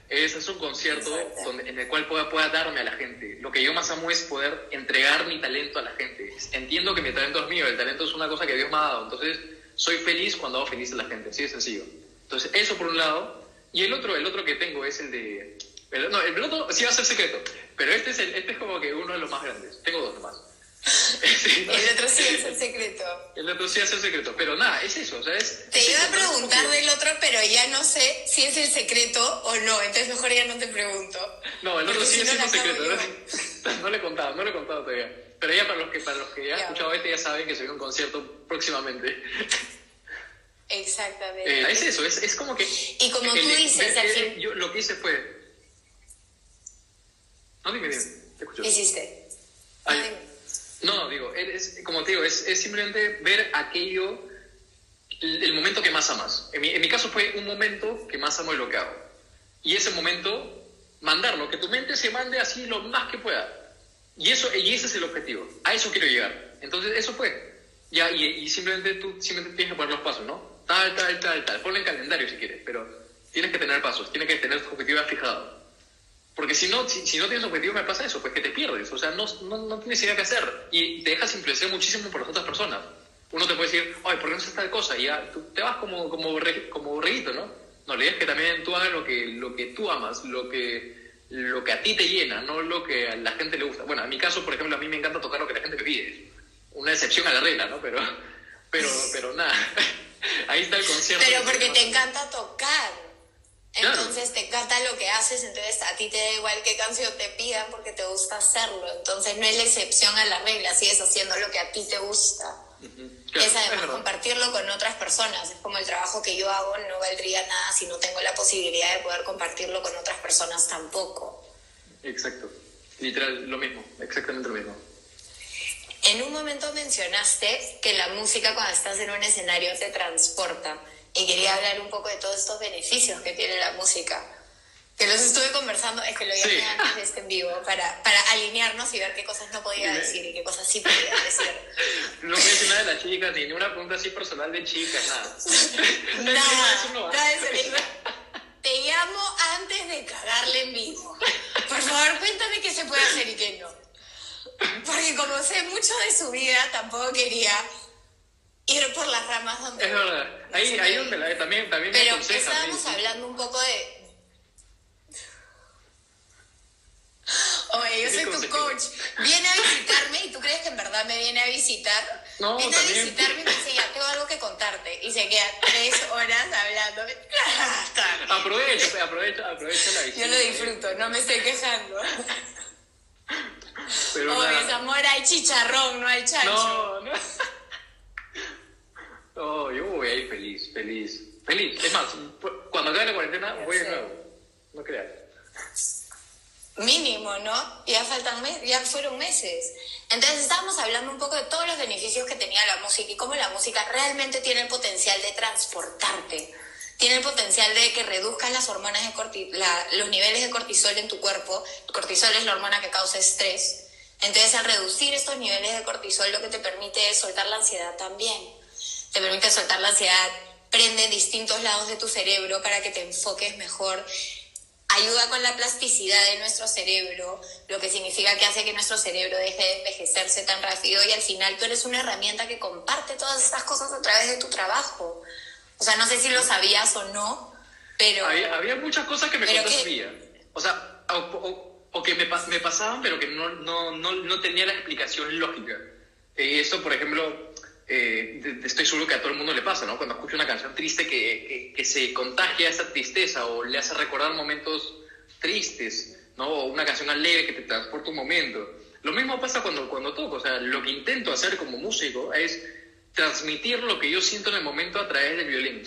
es hacer un concierto donde, en el cual pueda, pueda darme a la gente. Lo que yo más amo es poder entregar mi talento a la gente. Entiendo que mi talento es mío, el talento es una cosa que Dios me ha dado, entonces soy feliz cuando hago feliz a la gente, así de sencillo. Entonces, eso por un lado, y el otro, el otro que tengo es el de... no, el otro sí va a ser secreto, pero este es, el, este es como que uno de los más grandes. Tengo dos más. El otro sí es el secreto. El otro sí es el secreto, pero nada, es eso. te iba a preguntar del otro, pero ya no sé si es el secreto o no, entonces mejor ya no te pregunto. No, el otro sí es el secreto. ¿no? le he contado, no le he contado todavía. Pero ya para los que, para los que ya han escuchado este ya saben que se viene un concierto próximamente. Exactamente. Eh, es eso, es, es, como que... Y como tú dices, al yo lo que hice fue... No, dime, dime, te escucho. ¿Qué hiciste? No, digo, es, como te digo, es, es simplemente ver aquello, el, momento que más amas. En mi, caso fue un momento que más amo de lo que hago. Y ese momento, mandarlo, que tu mente se mande así lo más que pueda. Y, eso, y ese es el objetivo. A eso quiero llegar. Entonces, eso fue. Ya, y, simplemente tú simplemente tienes que poner los pasos, ¿no? Tal, tal, tal, tal. Ponlo en calendario si quieres, pero tienes que tener pasos, tienes que tener tu objetivo fijado. Porque si no, si, no tienes objetivo, me pasa eso, pues que te pierdes. O sea, no, no, no, tienes idea qué hacer. Y te dejas influenciar muchísimo por las otras personas. Uno te puede decir, ay, ¿por qué no haces tal cosa? Y ya tú te vas como, como, como borreguito, ¿no? No, la idea es que también tú hagas lo que, lo que tú amas, lo que, lo que a ti te llena, no lo que a la gente le gusta. Bueno, en mi caso, por ejemplo, a mí me encanta tocar lo que la gente me pide. Una excepción a la regla, ¿no? Pero, pero, pero nada. Ahí está el concierto. Pero porque te encanta tocar. Entonces te encanta lo que haces, entonces a ti te da igual qué canción te pidan porque te gusta hacerlo. Entonces no es la excepción a la regla, sigues haciendo lo que a ti te gusta. es además compartirlo con otras personas. Es como el trabajo que yo hago no valdría nada si no tengo la posibilidad de poder compartirlo con otras personas tampoco. Exacto. Literal, lo mismo, exactamente lo mismo. En un momento mencionaste que la música cuando estás en un escenario te transporta y quería hablar un poco de todos estos beneficios que tiene la música. Que los estuve conversando, es que lo llamé antes de este en vivo, para, para alinearnos y ver qué cosas no podía decir y qué cosas sí podía decir. No voy a decir nada de las chicas, ni una pregunta así personal de chicas, nada. nada, nada de eso. Te llamo antes de cagarle en vivo. Por favor, cuéntame qué se puede hacer y qué no. Porque como sé mucho de su vida, tampoco quería ir por las ramas donde... Es verdad, ahí, ahí donde la, también, también Pero me Pero estábamos hablando un poco de... Oye, yo soy tu coach. Viene a visitarme y tú crees que en verdad me viene a visitar. No, viene a visitarme y me dice, ya tengo algo que contarte. Y se queda tres horas hablando. aprovecha, aprovecha, aprovecha la visita. Yo lo disfruto, no me estoy quejando. Pero Oye, amor, hay chicharrón, no hay chancho. No, no. Oh, yo voy ahí feliz, feliz. Feliz. Es más, cuando acabe la cuarentena, voy de nuevo. No creas. Mínimo, ¿no? Ya faltan ya fueron meses. Entonces estábamos hablando un poco de todos los beneficios que tenía la música y cómo la música realmente tiene el potencial de transportarte. Tiene el potencial de que reduzcas las hormonas de los niveles de cortisol en tu cuerpo. El cortisol es la hormona que causa estrés. Entonces, al reducir estos niveles de cortisol, lo que te permite es soltar la ansiedad también. Te permite soltar la ansiedad, prende distintos lados de tu cerebro para que te enfoques mejor ayuda con la plasticidad de nuestro cerebro, lo que significa que hace que nuestro cerebro deje de envejecerse tan rápido y al final tú eres una herramienta que comparte todas estas cosas a través de tu trabajo. O sea, no sé si lo sabías o no, pero... Había, muchas cosas que me contaste O sea, o, que me, me, pasaban, pero que no, no, no, no tenía la explicación lógica. Eh, esto, por ejemplo, eh, estoy seguro que a todo el mundo le pasa, ¿no? Cuando escucha una canción triste que, que, se contagia esa tristeza o le hace recordar momentos tristes, ¿no? O una canción alegre que te transporta un momento. Lo mismo pasa cuando, cuando toco, o sea, lo que intento hacer como músico es transmitir lo que yo siento en el momento a través del violín.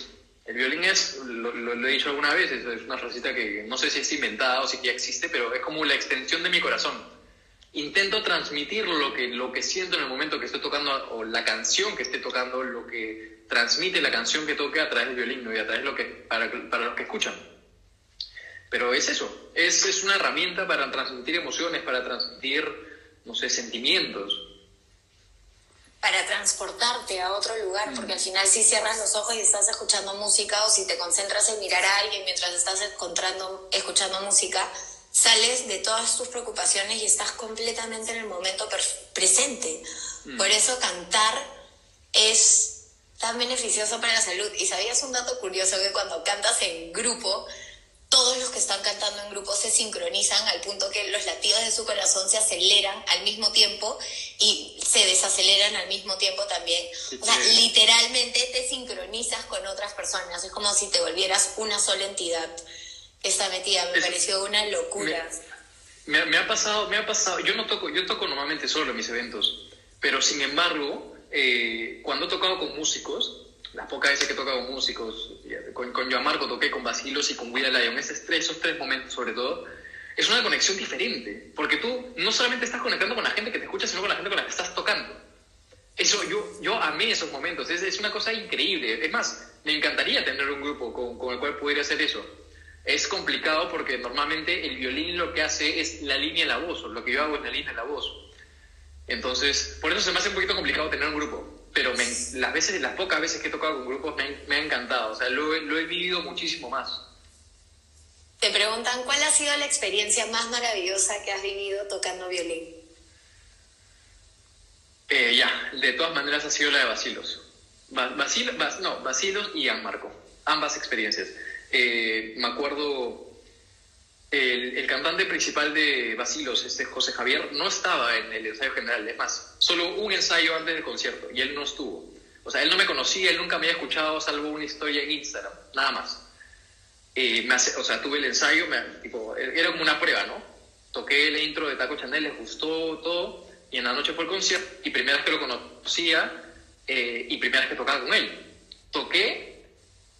El violín es, lo, lo, he dicho alguna vez, es una frasita que no sé si es inventada o si ya existe, pero es como la extensión de mi corazón intento transmitir lo que, lo que siento en el momento que estoy tocando, o la canción que esté tocando, lo que transmite la canción que toque a través del violín y a través de lo que, para, para los que escuchan. Pero es eso, es, es una herramienta para transmitir emociones, para transmitir, no sé, sentimientos. Para transportarte a otro lugar, mm. porque al final si cierras los ojos y estás escuchando música o si te concentras en mirar a alguien mientras estás encontrando, escuchando música, sales de todas tus preocupaciones y estás completamente en el momento presente. Mm. Por eso cantar es tan beneficioso para la salud. Y sabías un dato curioso que cuando cantas en grupo, todos los que están cantando en grupo se sincronizan al punto que los latidos de su corazón se aceleran al mismo tiempo y se desaceleran al mismo tiempo también. O sea, literalmente te sincronizas con otras personas. Es como si te volvieras una sola entidad esta metida, me pareció una locura. Me, ha pasado, me ha pasado, yo no toco, yo toco normalmente solo en mis eventos, pero sin embargo, eh, cuando he tocado con músicos, las pocas veces que he tocado con músicos, con, con Joan Marco toqué con Basilos y con Willa Lion, esos tres, esos tres momentos sobre todo, es una conexión diferente, porque tú no solamente estás conectando con la gente que te escucha, sino con la gente con la que estás tocando. Eso, yo, yo amé esos momentos, es, es una cosa increíble. Es más, me encantaría tener un grupo con, con el cual pudiera hacer eso es complicado porque normalmente el violín lo que hace es la línea la voz, o lo que yo hago es la línea de la voz. Entonces, por eso se me hace un poquito complicado tener un grupo. Pero las, veces, las pocas veces que he tocado con grupos me, ha encantado. O sea, lo, lo he vivido muchísimo más. Te preguntan, ¿cuál ha sido la experiencia más maravillosa que has vivido tocando violín? Eh, ya, de todas maneras ha sido la de Basilos. Basilos, no, Basilos y Marco. Ambas experiencias. Eh, me acuerdo, el, cantante principal de Basilos, este José Javier, no estaba en el ensayo general, es más, solo un ensayo antes del concierto y él no estuvo. O sea, él no me conocía, él nunca me había escuchado salvo una historia en Instagram, nada más. Eh, me hace, o sea, tuve el ensayo, me, tipo, era como una prueba, ¿no? Toqué el intro de Taco Chanel, les gustó todo, y en la noche fue el concierto, y primera vez que lo conocía, eh, y primera vez que tocaba con él. Toqué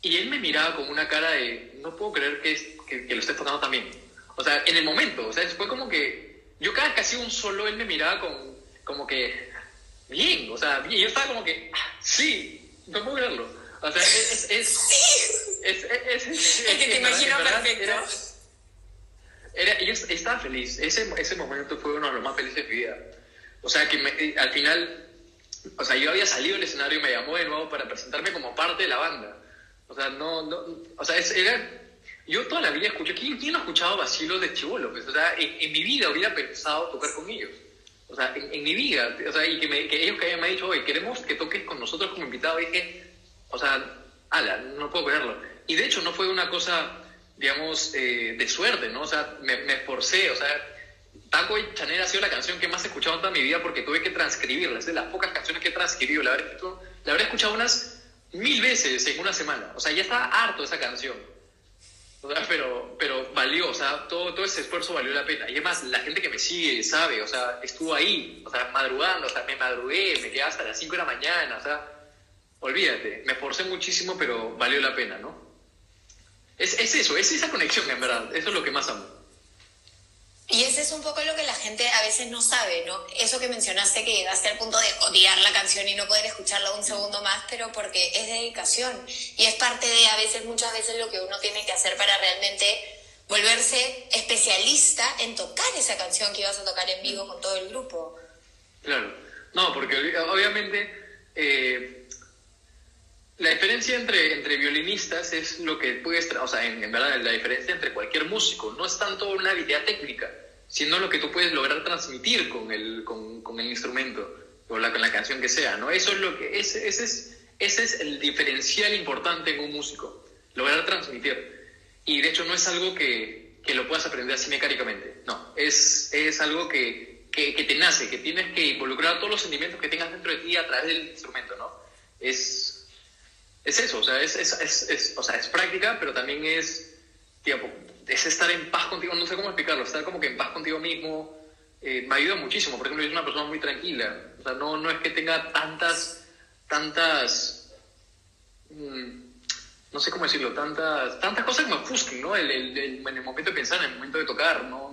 y él me miraba con una cara de, no puedo creer que, que, lo estés tocando también. O sea, en el momento, o sea, fue como que, yo cada vez que hacía un solo, él me miraba con, como que, bien, o sea, bien. Y yo estaba como que, ah, sí, no puedo creerlo. O sea, es... es, sí. es, es, es que te imagino perfecto. Era, yo estaba feliz. Ese, ese momento fue uno de los más felices de mi vida. O sea, que eh, al final, o sea, yo había salido del escenario y me llamó de nuevo para presentarme como parte de la banda. O sea, no, no, o sea, era, yo toda la vida escuché, ¿quién, quién ha escuchado vacilos de Chivolo? Pues, o sea, en, mi vida hubiera pensado tocar con ellos. O sea, en, mi vida, o sea, y que, me, que ellos que me han dicho, oye, queremos que toques con nosotros como invitado, dije, o sea, ala, no puedo creerlo. Y de hecho no fue una cosa, digamos, eh, de suerte, ¿no? O sea, me, me esforcé, o sea, Taco y Chanel ha sido la canción que más he escuchado en toda mi vida porque tuve que transcribirla. Es de las pocas canciones que he transcribido. La habré, la habré escuchado unas mil veces en una semana. O sea, ya estaba harto esa canción. O sea, pero, pero valió, o sea, todo, todo ese esfuerzo valió la pena. Y además, la gente que me sigue sabe, o sea, estuvo ahí, o sea, madrugando, o sea, me madrugué, me quedé hasta las 5 de la mañana, o sea, olvídate, me esforcé muchísimo, pero valió la pena, ¿no? Es, es eso, es esa conexión, en verdad, eso es lo que más amo. Y ese es un poco lo que la gente a veces no sabe, ¿no? Eso que mencionaste que llegaste al punto de odiar la canción y no poder escucharla un segundo más, pero porque es dedicación y es parte de a veces, muchas veces lo que uno tiene que hacer para realmente volverse especialista en tocar esa canción que ibas a tocar en vivo con todo el grupo. Claro, no, porque obviamente eh, la diferencia entre, entre violinistas es lo que puedes, o sea, en, en, verdad la diferencia entre cualquier músico, no es tanto una habilidad técnica, sino lo que tú puedes lograr transmitir con el, con, con el instrumento o la, con la canción que sea, ¿no? Eso es lo que, ese, ese, es, ese es el diferencial importante en un músico, lograr transmitir. Y de hecho no es algo que, que lo puedas aprender así mecánicamente, no, es, es algo que, que, que, te nace, que tienes que involucrar todos los sentimientos que tengas dentro de ti a través del instrumento, ¿no? Es, es eso, o sea es, es, es, o sea, es práctica, pero también es, tipo, es estar en paz contigo, no sé cómo explicarlo, estar como que en paz contigo mismo, eh, me ayuda muchísimo, por ejemplo, yo soy una persona muy tranquila, o sea, no, no es que tenga tantas, tantas, mmm, no sé cómo decirlo, tantas, tantas cosas que me ofusquen, ¿no? El, el, el, en el momento de pensar, en el momento de tocar, no,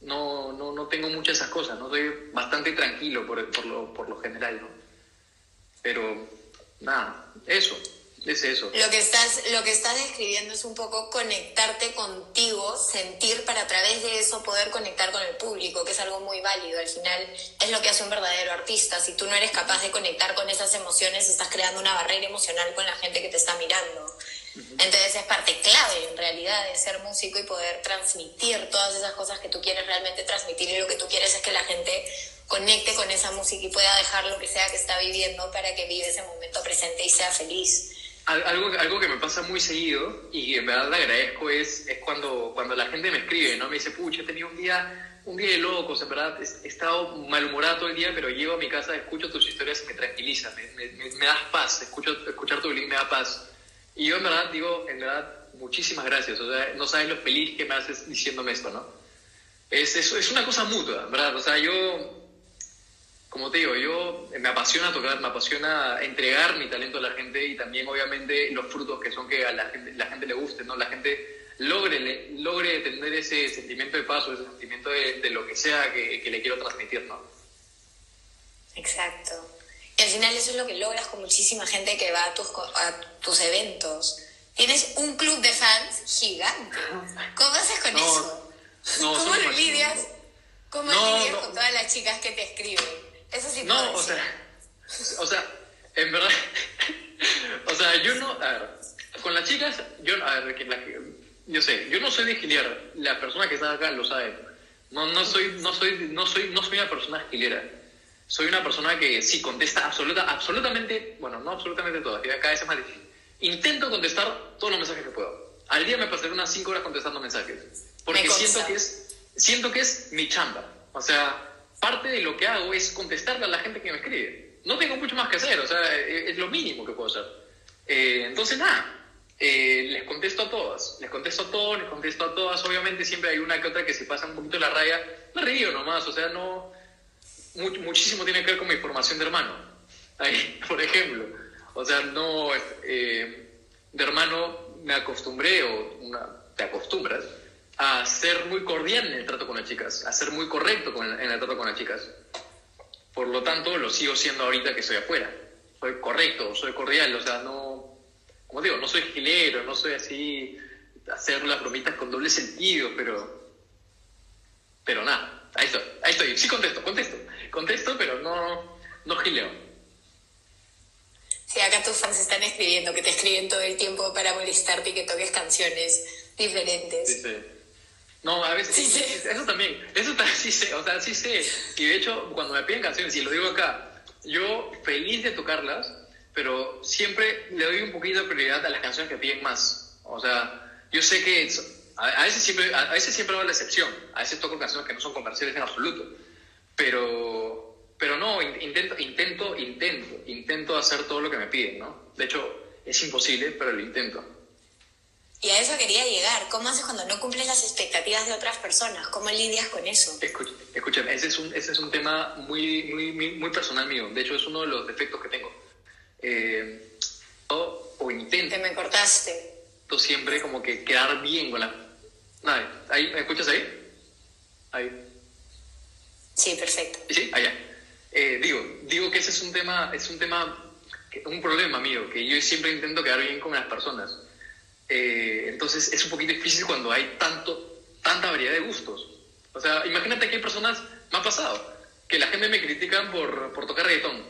no, no, no tengo muchas esas cosas, ¿no? Soy bastante tranquilo por, por, lo, por lo general, ¿no? Pero, nada, eso, es eso. Lo que, estás, lo que estás describiendo es un poco conectarte contigo, sentir para a través de eso poder conectar con el público, que es algo muy válido. Al final es lo que hace un verdadero artista. Si tú no eres capaz de conectar con esas emociones, estás creando una barrera emocional con la gente que te está mirando. Entonces es parte clave en realidad de ser músico y poder transmitir todas esas cosas que tú quieres realmente transmitir y lo que tú quieres es que la gente conecte con esa música y pueda dejar lo que sea que está viviendo para que vive ese momento presente y sea feliz. Algo, algo que me pasa muy seguido y en verdad le agradezco es, es cuando, cuando la gente me escribe, ¿no? Me dice, pucha, he tenido un día, un día de locos, en verdad, he estado malhumorado todo el día, pero llego a mi casa, escucho tus historias y me tranquiliza, me, me, me, das paz, escucho, escuchar tu violín me da paz. Y yo en verdad digo, en verdad, muchísimas gracias. O sea, no sabes lo feliz que me haces diciéndome esto, ¿no? Es, es, es una cosa mutua, ¿verdad? O sea, yo, como te digo, yo me apasiona tocar, me apasiona entregar mi talento a la gente y también, obviamente, los frutos que son que a la gente, la gente le guste, ¿no? La gente logre, logre tener ese sentimiento de paso, ese sentimiento de, de lo que sea que, que le quiero transmitir, ¿no? Exacto. Y al final eso es lo que logras con muchísima gente que va a tus, a tus eventos. Tienes un club de fans gigante. ¿Cómo haces con no, eso? No, ¿Cómo lo lidias? ¿Cómo no, lidias no. con todas las chicas que te escriben? Eso sí No, o sea, o sea, en verdad, o sea, yo no, a ver, con las chicas, yo, a ver, la- yo sé, yo no soy de gilear, la persona que está acá lo sabe. No, no soy, no soy, no soy, no soy una persona gilera. Soy una persona que sí contesta absoluta, absolutamente, bueno, no absolutamente todas, cada vez es más difícil. Intento contestar todos los mensajes que puedo. Al día me pasaré unas 5 horas contestando mensajes. Porque Me siento que, es, siento que es mi chamba. O sea, parte de lo que hago es contestarle a la gente que me escribe. No tengo mucho más que hacer, o sea, es es lo mínimo que puedo hacer. Eh, entonces, nada, eh, les contesto a todas, les contesto a todos, les contesto a todas. Obviamente siempre hay una que otra que se pasa un poquito la raya. Me río nomás, o sea, no... mu- muchísimo tiene que ver con mi formación de hermano. Ahí, por ejemplo. O sea, no... eh, de hermano me acostumbré, o una, te acostumbras, a ser muy cordial en el trato con las chicas, a ser muy correcto con el- en el trato con las chicas. Por lo tanto, lo sigo siendo ahorita que estoy afuera. Soy correcto, soy cordial, o sea, no, como digo, no soy gilero, no soy así, hacer las bromitas con doble sentido, pero, pero nada, ahí estoy, ahí estoy, sí contesto, contesto, contesto, pero no, no gileo. Sí, acá tus fans están escribiendo, que te escriben todo el tiempo para molestarte y que toques canciones diferentes. Sí, sí. No, a veces, Sí, sí. eso también, eso también sí sé, o sea, sí sé. Y de hecho, cuando me piden canciones, y lo digo acá, yo feliz de tocarlas, pero siempre le doy un poquito de prioridad a las canciones que piden más. O sea, yo sé que a, veces siempre, a, veces siempre hago la excepción, a veces toco canciones que no son comerciales en absoluto, pero, pero no, in- intento, intento, intento, intento hacer todo lo que me piden, ¿no? De hecho, es imposible, pero lo intento. Y a eso quería llegar. ¿Cómo haces cuando no cumples las expectativas de otras personas? ¿Cómo lidias con eso? Escucha, escúchame, ese es un, ese es un tema muy, muy, muy, muy personal mío. De hecho, es uno de los defectos que tengo. Eh, o, o intento... Te me cortaste. Siempre como que quedar bien con la... Nada, ¿ahí? ¿Me escuchas ahí? Ahí. Sí, perfecto. Sí, allá. Eh, digo, digo que ese es un tema, es un tema, un problema mío, que yo siempre intento quedar bien con las personas. Eh, entonces es un poquito difícil cuando hay tanto, tanta variedad de gustos. O sea, imagínate que hay personas, me ha pasado, que la gente me critica por, por tocar reggaetón.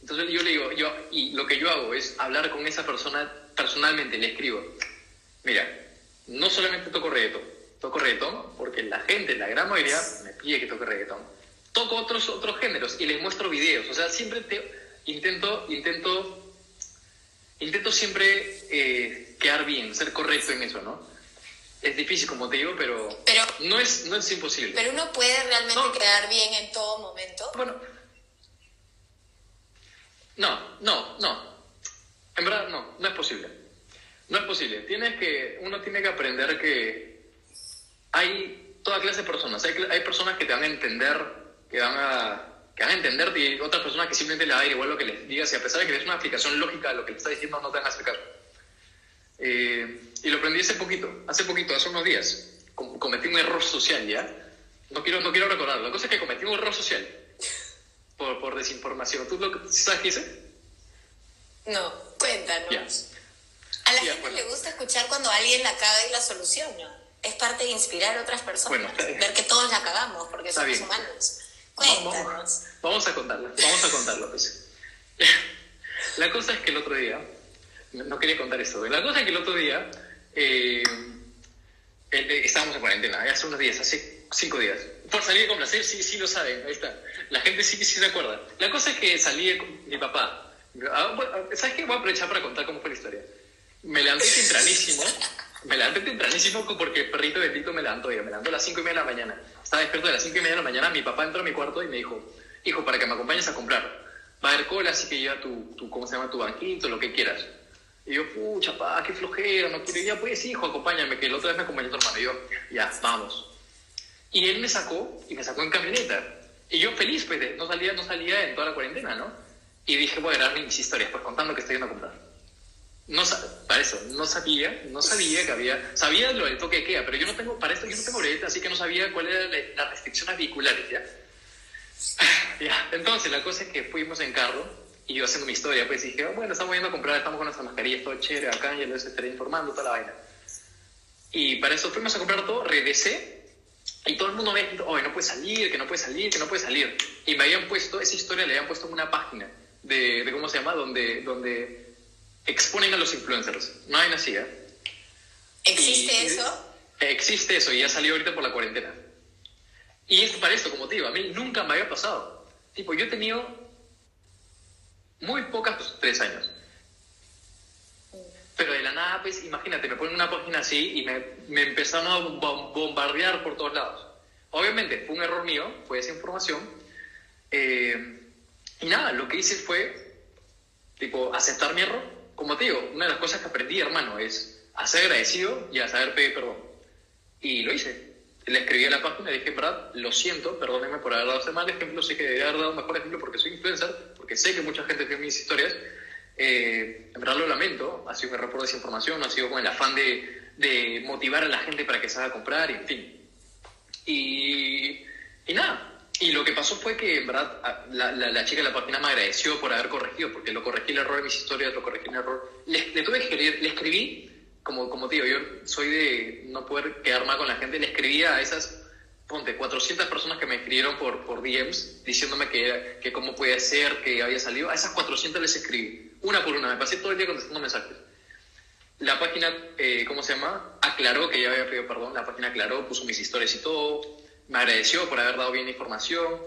Entonces yo le digo, yo, y lo que yo hago es hablar con esa persona personalmente, le escribo, mira, no solamente toco reggaetón, toco reggaetón porque la gente, la gran mayoría, me pide que toque reggaetón. Toco otros, otros géneros y les muestro videos. O sea, siempre te, intento, intento, intento siempre eh, quedar bien, ser correcto en eso, ¿no? Es difícil, como te digo, pero, pero no, es, no es imposible. Pero uno puede realmente quedar bien en todo momento. Bueno, no, no, no. En verdad, no, no es posible. No es posible. Tienes que, uno tiene que aprender que hay toda clase de personas. Hay, hay personas que te van a entender, que van a, que van a entenderte y otras personas que simplemente le da igual lo que les digas y a pesar de que es una explicación lógica de lo que le está diciendo, no te van a hacer caso. Eh, y lo aprendí hace poquito, hace poquito, hace unos días. cometí un error social, ¿ya? No quiero, no quiero recordarlo. La cosa es que cometí un error social por, por desinformación. ¿Tú lo, sabes qué hice? No, cuéntanos. A la gente le gusta escuchar cuando alguien la caga y la soluciona. Es parte de inspirar a otras personas. ver que todos la cagamos, porque somos humanos. Cuéntanos. Vamos, a contarlo, vamos a contarlo, pues. La cosa es que el otro día, no quería contar esto, la cosa es que el otro día eh, eh, estábamos en cuarentena, hace unos días, hace cinco días. Por salir con placer, sí, sí lo saben, ahí está. La gente sí, sí se acuerda. La cosa es que salí con mi papá. Ah, ¿Sabes qué? Voy a aprovechar para contar cómo fue la historia. Me levanté tempranísimo, me levanté tempranísimo porque el perrito bendito me levantó ya, me levantó a las 5 y media de la mañana. Estaba despierto a las 5 y media de la mañana, mi papá entró a mi cuarto y me dijo, hijo, para que me acompañes a comprar, va a haber cola, así que lleva tu, tu, ¿cómo se llama? Tu banquito, lo que quieras. Y yo, pucha, pa, qué flojera, no quiero. Ya, pues, hijo, acompáñame, que la otra vez me acompañó tu hermano. Y yo, ya, vamos. Y él me sacó, y me sacó en camioneta. Y yo feliz, pues, no salía, no salía en toda la cuarentena, ¿no? Y dije, voy a mis historias, pues, contando que estoy yendo a comprar. No, para eso, no sabía, no sabía que había, sabía lo del toque de queda, pero yo no tengo, para esto yo no tengo breta, así que no sabía cuáles eran las restricciones vehiculares, ¿ya? ya, entonces la cosa es que fuimos en carro y yo haciendo mi historia, pues dije, oh, bueno, estamos yendo a comprar, estamos con nuestras mascarillas, todo chévere, acá ya les estaré informando, toda la vaina. Y para eso fuimos a comprar todo, regresé y todo el mundo me dijo, oh, no puede salir, que no puede salir, que no puede salir. Y me habían puesto, esa historia le habían puesto en una página de, de ¿cómo se llama? Donde, donde exponen a los influencers. No hay así, ¿eh? ¿Existe eso? Existe eso y ya salió ahorita por la cuarentena. Y es para esto, como te digo, a mí nunca me había pasado. Tipo, yo he tenido muy pocas, pues, tres años. Pero de la nada, pues, imagínate, me ponen una página así y me, me empezaron a bombardear por todos lados. Obviamente, fue un error mío, fue esa información. Eh, y nada, lo que hice fue, tipo, aceptar mi error como te digo, una de las cosas que aprendí, hermano, es a ser agradecido y a saber pedir perdón. Y lo hice. Le escribí a la página y dije, verdad, lo siento, perdóneme por haber dado ese mal ejemplo, sé que debería haber dado un mejor ejemplo porque soy influencer, porque sé que mucha gente tiene mis historias. Eh, en verdad lo lamento, ha sido un error por desinformación, ha sido con el afán de, de motivar a la gente para que se haga comprar, y en fin. Y, y nada, y lo que pasó fue que, en verdad, la, la, chica de la página me agradeció por haber corregido, porque lo corregí el error de mis historias, lo corregí el error. Le, tuve que le escribí, como, como te digo, yo soy de no poder quedar mal con la gente, le escribí a esas, ponte, 400 personas que me escribieron por, por DMs diciéndome que, que cómo puede ser, que había salido. A esas 400 les escribí, una por una, me pasé todo el día contestando mensajes. La página, eh, ¿cómo se llama? Aclaró que ya había pedido perdón, la página aclaró, puso mis historias y todo me agradeció por haber dado bien información.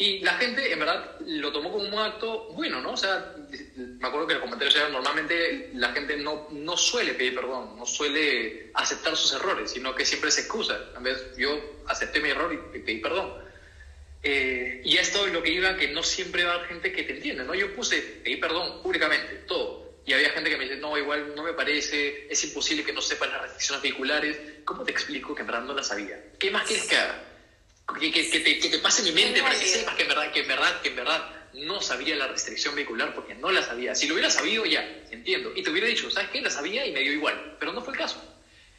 Y la gente, en verdad, lo tomó como un acto bueno, ¿no? O sea, me acuerdo que los comentarios eran, normalmente la gente no, no suele pedir perdón, no suele aceptar sus errores, sino que siempre se excusa. En vez, yo acepté mi error y pedí perdón. Eh, y esto es lo que iba, que no siempre va a haber gente que te entiende, ¿no? Yo puse, pedí perdón públicamente, todo. Y había gente que me dice, no, igual no me parece, es imposible que no sepan las restricciones vehiculares. ¿Cómo te explico que en verdad no las sabía? ¿Qué más quieres que haga? que, que, que te, que te pase mi mente para que sepas que en verdad, que en verdad, que en verdad no sabía la restricción vehicular porque no la sabía. Si lo hubiera sabido, ya, entiendo. Y te hubiera dicho, ¿sabes qué? La sabía y me dio igual. Pero no fue el caso.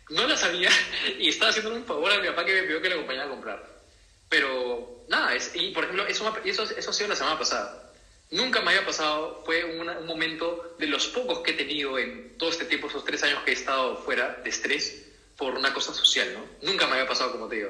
No la sabía y estaba haciendo un favor a mi papá que me pidió que la acompañara a comprar. Pero, nada, es, y por ejemplo, eso, eso, eso ha sido la semana pasada. Nunca me había pasado, fue un momento de los pocos que he tenido en todo este tiempo, esos tres años que he estado fuera de estrés por una cosa social, ¿no? Nunca me había pasado, como te digo.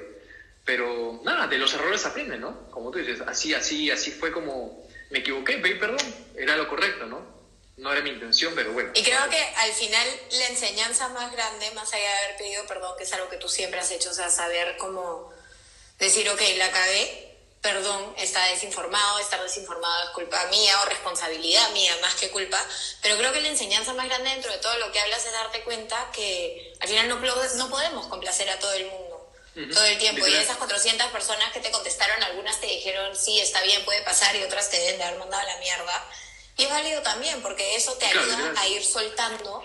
Pero nada, de los errores aprenden, ¿no? Como tú dices, así, así, así fue como me equivoqué, pedí perdón, era lo correcto, ¿no? No era mi intención, pero bueno. Y creo que al final la enseñanza más grande, más allá de haber pedido perdón, que es algo que tú siempre has hecho, o sea, saber cómo decir, ok, la cagué, perdón, está desinformado, estar desinformado es culpa mía o responsabilidad mía más que culpa, pero creo que la enseñanza más grande dentro de todo lo que hablas es darte cuenta que al final no, no podemos complacer a todo el mundo todo el tiempo. Y esas 400 personas que te contestaron, algunas te dijeron, sí, está bien, puede pasar, y otras te deben de haber mandado a la mierda. Y es válido también, porque eso te ayuda a ir soltando,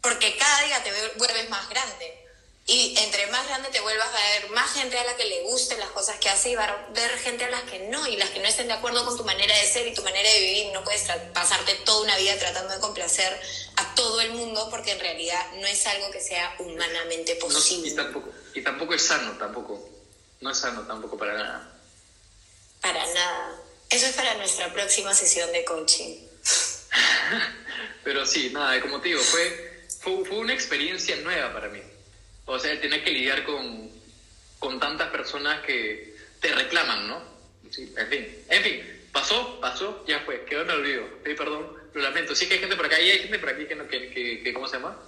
porque cada día te vuelves más grande. Y entre más grande te vuelvas a ver más gente a la que le gusten las cosas que hace y va a ver gente a las que no y las que no estén de acuerdo con tu manera de ser y tu manera de vivir. No puedes pasarte toda una vida tratando de complacer a todo el mundo porque en realidad no es algo que sea humanamente posible. y, tampoco, y tampoco es sano, tampoco. No es sano tampoco para nada. Para nada. Eso es para nuestra próxima sesión de coaching. Pero sí, nada, como te digo, fue, fue, fue una experiencia nueva para mí. O sea, tener que lidiar con, con tantas personas que te reclaman, ¿no? Sí, en fin, en fin, pasó, pasó, ya fue, quedó en el olvido. Sí, perdón, lo lamento. Sí que hay gente por acá y hay gente por aquí que, no, que, que, ¿cómo se llama?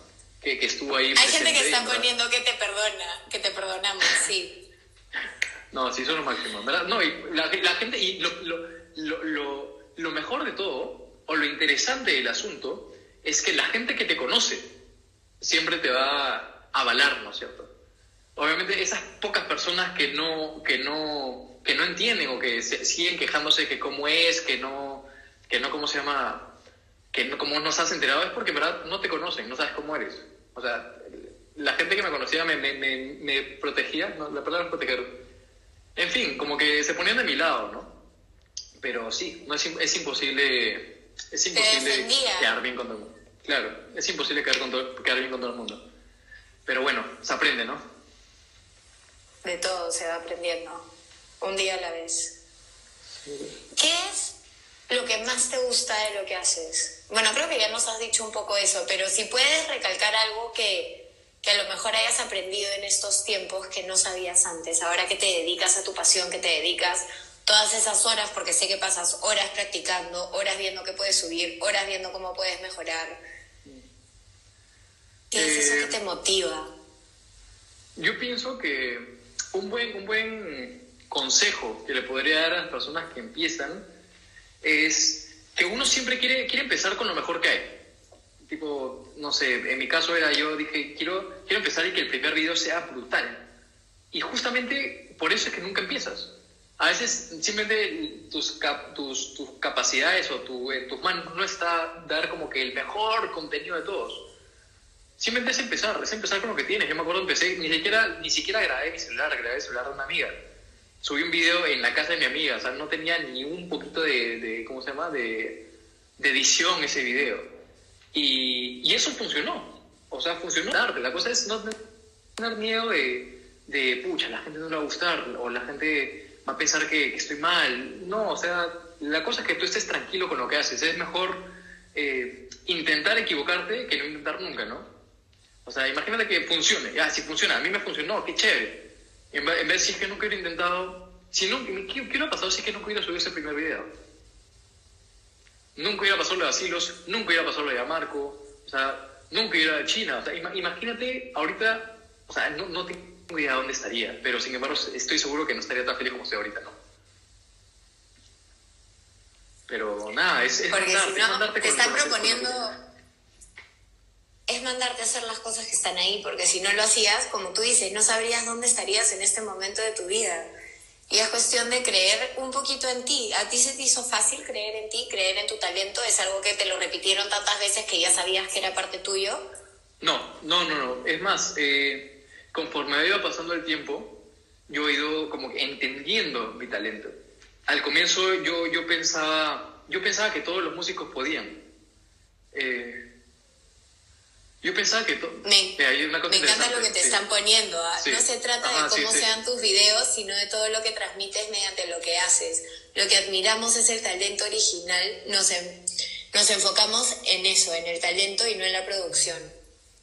Que, que estuvo ahí. Hay gente que está poniendo que te perdona, que te perdonamos, sí. no, sí, son los máximos, ¿verdad? No, y la, la gente, y lo, lo, lo, lo mejor de todo, o lo interesante del asunto, es que la gente que te conoce siempre te va avalar, ¿no es cierto? Obviamente esas pocas personas que no, que no, que no entienden o que siguen quejándose que cómo es, que no, que no, ¿cómo se llama? Que no, como no se has enterado es porque en verdad no te conocen, no sabes cómo eres. O sea, la gente que me conocía me, me, me, protegía, ¿no? la palabra es proteger. En fin, como que se ponían de mi lado, ¿no? Pero sí, no es, es imposible, es imposible quedar bien con todo el mundo. Claro, es imposible quedar, con quedar bien con todo el mundo. Pero bueno, se aprende, ¿no? De todo se va aprendiendo, un día a la vez. ¿Qué es lo que más te gusta de lo que haces? Bueno, creo que ya nos has dicho un poco eso, pero si puedes recalcar algo que, que a lo mejor hayas aprendido en estos tiempos que no sabías antes, ahora que te dedicas a tu pasión, que te dedicas todas esas horas, porque sé que pasas horas practicando, horas viendo qué puedes subir, horas viendo cómo puedes mejorar ¿Qué es eso que te eh, motiva? Yo pienso que un buen, un buen consejo que le podría dar a las personas que empiezan es que uno siempre quiere, quiere empezar con lo mejor que hay. Tipo, no sé, en mi caso era yo dije, quiero, quiero empezar y que el primer video sea brutal. Y justamente por eso es que nunca empiezas. A veces simplemente tus, tus, tus capacidades o tu, eh, tus manos no está dar como que el mejor contenido de todos Simplemente es empezar, es empezar con lo que tienes. Yo me acuerdo, empecé, ni siquiera, ni siquiera grabé mi celular, grabé el celular de una amiga. Subí un video en la casa de mi amiga, o sea, no tenía ni un poquito de, de ¿cómo se llama?, de, edición ese video. Y, y, eso funcionó. O sea, funcionó. La cosa es no tener miedo de, de, pucha, la gente no le va a gustar, o la gente va a pensar que, estoy mal. No, o sea, la cosa es que tú estés tranquilo con lo que haces. Es mejor eh, intentar equivocarte que no intentar nunca, ¿no? O sea, imagínate que funcione. Ya, si funciona, a mí me funcionó, qué chévere. En vez, de si es que nunca hubiera intentado. Si no, ¿qué, hubiera pasado si es que nunca hubiera subido ese primer video? Nunca hubiera pasado lo de Asilos, nunca hubiera pasado lo de Marco, o sea, nunca hubiera de China. O sea, imagínate ahorita, o sea, no, no tengo idea de dónde estaría, pero sin embargo estoy seguro que no estaría tan feliz como estoy ahorita, ¿no? Pero nada, es, es Porque si no, te están proponiendo es mandarte a hacer las cosas que están ahí, porque si no lo hacías, como tú dices, no sabrías dónde estarías en este momento de tu vida. Y es cuestión de creer un poquito en ti. ¿A ti se te hizo fácil creer en ti, creer en tu talento? ¿Es algo que te lo repitieron tantas veces que ya sabías que era parte tuyo? No, no, no, no. Es más, eh, conforme iba pasando el tiempo, yo he ido como entendiendo mi talento. Al comienzo yo, yo, pensaba, yo pensaba que todos los músicos podían. Eh, yo pensaba que todo. Me, me encanta lo que te están poniendo. ¿ah? No se trata de cómo sean tus videos, sino de todo lo que transmites mediante lo que haces. Lo que admiramos es el talento original. Nos, nos enfocamos en eso, en el talento y no en la producción.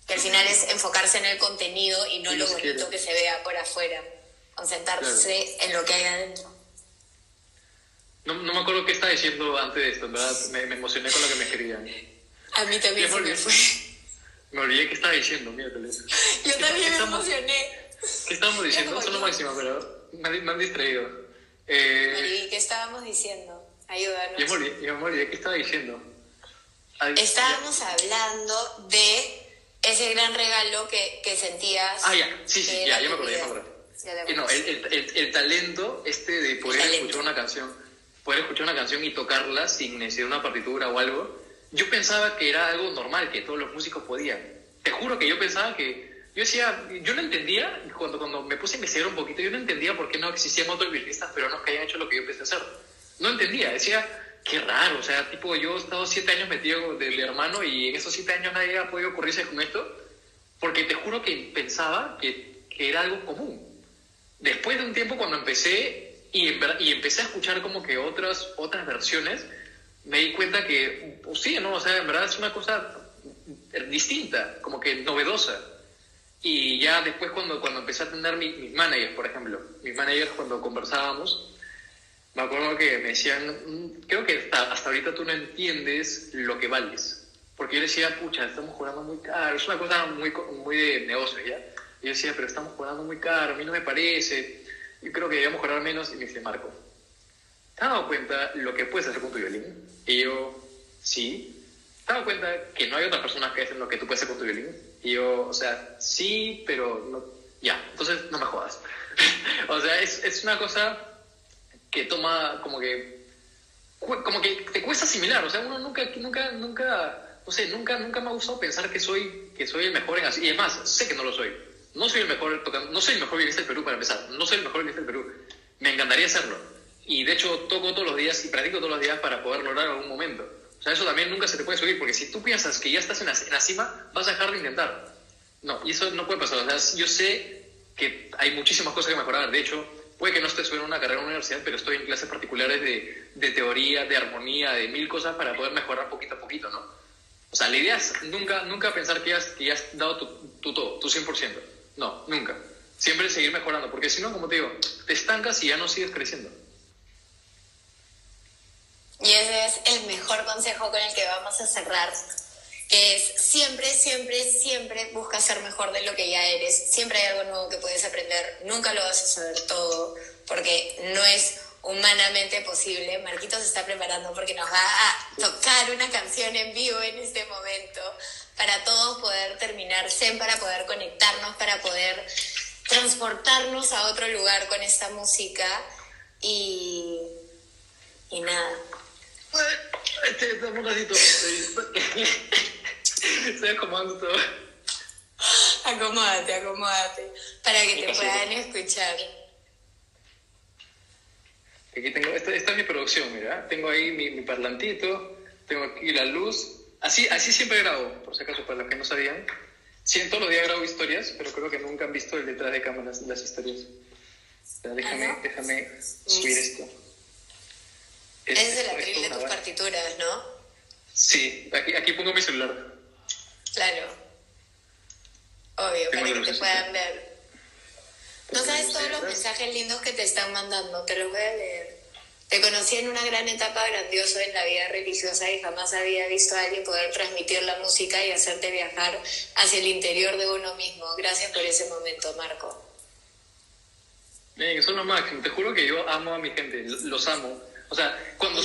Que al final es enfocarse en el contenido y no lo bonito que se vea por afuera. Concentrarse en lo que hay adentro. No, no, me acuerdo qué estaba diciendo antes de esto, verdad. Me, me emocioné con lo que me escribían. A mí también se me fue. Me olvidé qué estaba diciendo, mira, Yo también me emocioné. ¿Qué estábamos diciendo? Eso es lo máximo, pero me, han distraído. Eh, ¿qué estábamos diciendo? Ayúdanos. Yo me olvidé, yo me olvidé qué estaba diciendo. Estábamos hablando de ese gran regalo que, que sentías. Ah, ya, sí, sí, ya, ya me acordé, ya me acordé. Eh, no, el, el, el, talento este de poder escuchar una canción, poder escuchar una canción y tocarla sin necesidad de una partitura o algo, yo pensaba que era algo normal, que todos los músicos podían. Te juro que yo pensaba que... Yo decía, yo no entendía, cuando, cuando me puse a investigar un poquito, yo no entendía por qué no existían otros violinistas no que hayan hecho lo que yo pensé hacer. No entendía, decía, qué raro, o sea, tipo, yo he estado siete años metido del hermano y en esos siete años nadie ha podido ocurrirse con esto, porque te juro que pensaba que, que era algo común. Después de un tiempo cuando empecé y, y empecé a escuchar como que otras, otras versiones, me di cuenta que, pues sí, ¿no? O sea, en verdad es una cosa distinta, como que novedosa. Y ya después cuando, cuando empecé a tener mis, managers, por ejemplo, mis managers cuando conversábamos, me acuerdo que me decían, mm, creo que hasta, hasta ahorita tú no entiendes lo que vales. Porque yo decía, pucha, estamos jugando muy caro, es una cosa muy, muy de negocio, ¿ya? Y yo decía, pero estamos jugando muy caro, a mí no me parece, yo creo que debemos jugar menos, y me dice, Marco, ¿te has dado cuenta lo que puedes hacer con tu violín? Y yo, sí. ¿Te has dado cuenta que no hay otras personas que hacen lo que tú puedes hacer con tu violín? Y yo, o sea, sí, pero no, ya, entonces no me jodas. o sea, es, es una cosa que toma como que, como que te cuesta asimilar, o sea, uno nunca, nunca, nunca, no sé, nunca, nunca me ha gustado pensar que soy, que soy el mejor en así, y además, sé que no lo soy. No soy el mejor tocando, no soy el mejor violinista del Perú para empezar, no soy el mejor violinista del Perú. Me encantaría serlo y de hecho toco todos los días y practico todos los días para poder lograr algún momento. O sea, eso también nunca se te puede subir, porque si tú piensas que ya estás en la, cima, vas a dejar de intentar. No, y eso no puede pasar. O sea, yo sé que hay muchísimas cosas que mejorar. De hecho, puede que no estés en una carrera en una universidad, pero estoy en clases particulares de, de teoría, de armonía, de mil cosas para poder mejorar poquito a poquito, ¿no? O sea, la idea es nunca, nunca pensar que ya, has, que has dado tu, tu todo, tu 100%. No, nunca. Siempre seguir mejorando, porque si no, como te digo, te estancas y ya no sigues creciendo. Y ese es el mejor consejo con el que vamos a cerrar, que es siempre, siempre, siempre busca ser mejor de lo que ya eres. Siempre hay algo nuevo que puedes aprender, nunca lo vas a saber todo, porque no es humanamente posible. Marquito se está preparando porque nos va a tocar una canción en vivo en este momento para todos poder terminar para poder conectarnos, para poder transportarnos a otro lugar con esta música y, y nada. Este, un ratito. Estoy acomodando todo. Acomódate, acomódate. Para que te puedan escuchar. Aquí tengo, esta, esta, es mi producción, mira. Tengo ahí mi, mi, parlantito, tengo aquí la luz. Así, así siempre grabo, por si acaso, para los que no sabían. Todos los días grabo historias, pero creo que nunca han visto el detrás de cámaras las historias. Déjame, ¿Ah, déjame subir esto. Es el abril de tus partituras, ¿no? Sí, aquí, aquí pongo mi celular. Claro. Obvio, para que te puedan ver. No sabes todos los mensajes lindos que te están mandando, te los voy a leer. Te conocí en una gran etapa grandiosa en la vida religiosa y jamás había visto a alguien poder transmitir la música y hacerte viajar hacia el interior de uno mismo. Gracias por ese momento, Marco. Bien, son los máximos. Te juro que yo amo a mi gente, los amo. O sea, cuando,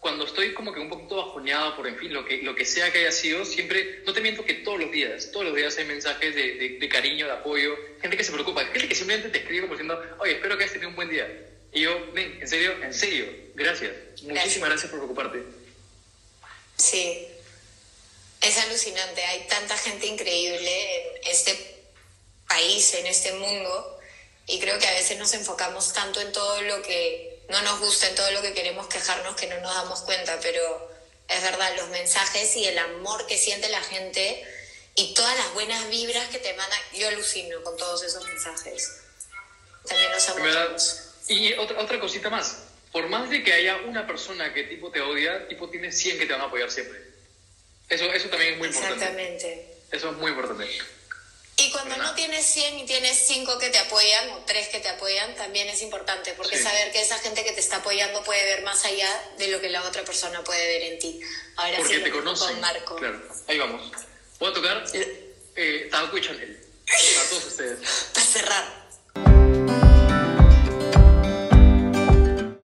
cuando, estoy como que un poquito bajoneado por, en fin, lo que, lo que sea que haya sido, siempre, no te miento que todos los días, todos los días hay mensajes de, de, cariño, de apoyo, gente que se preocupa, gente que simplemente te escribe como diciendo, oye, espero que hayas tenido un buen día. Y yo, ven, en serio, en serio, gracias. Muchísimas gracias por preocuparte. Sí, es alucinante. Hay tanta gente increíble en este país, en este mundo, Y creo que a veces nos enfocamos tanto en todo lo que no nos gusta, en todo lo que queremos quejarnos, que no nos damos cuenta, pero es verdad, los mensajes y el amor que siente la gente y todas las buenas vibras que te mandan, yo alucino con todos esos mensajes. También los amamos. Y otra, otra cosita más, por más de que haya una persona que tipo te odia, tipo tiene 100 que te van a apoyar siempre. Eso, eso también es muy importante. Exactamente. Eso es muy importante. Y cuando no tienes 100 y tienes 5 que te apoyan o 3 que te apoyan, también es importante, porque saber que esa gente que te está apoyando puede ver más allá de lo que la otra persona puede ver en ti. Ahora porque sí, te conocen. Marco. Claro, ahí vamos. Voy a tocar eh, Tabaco y Chanel. A todos ustedes. Para cerrar.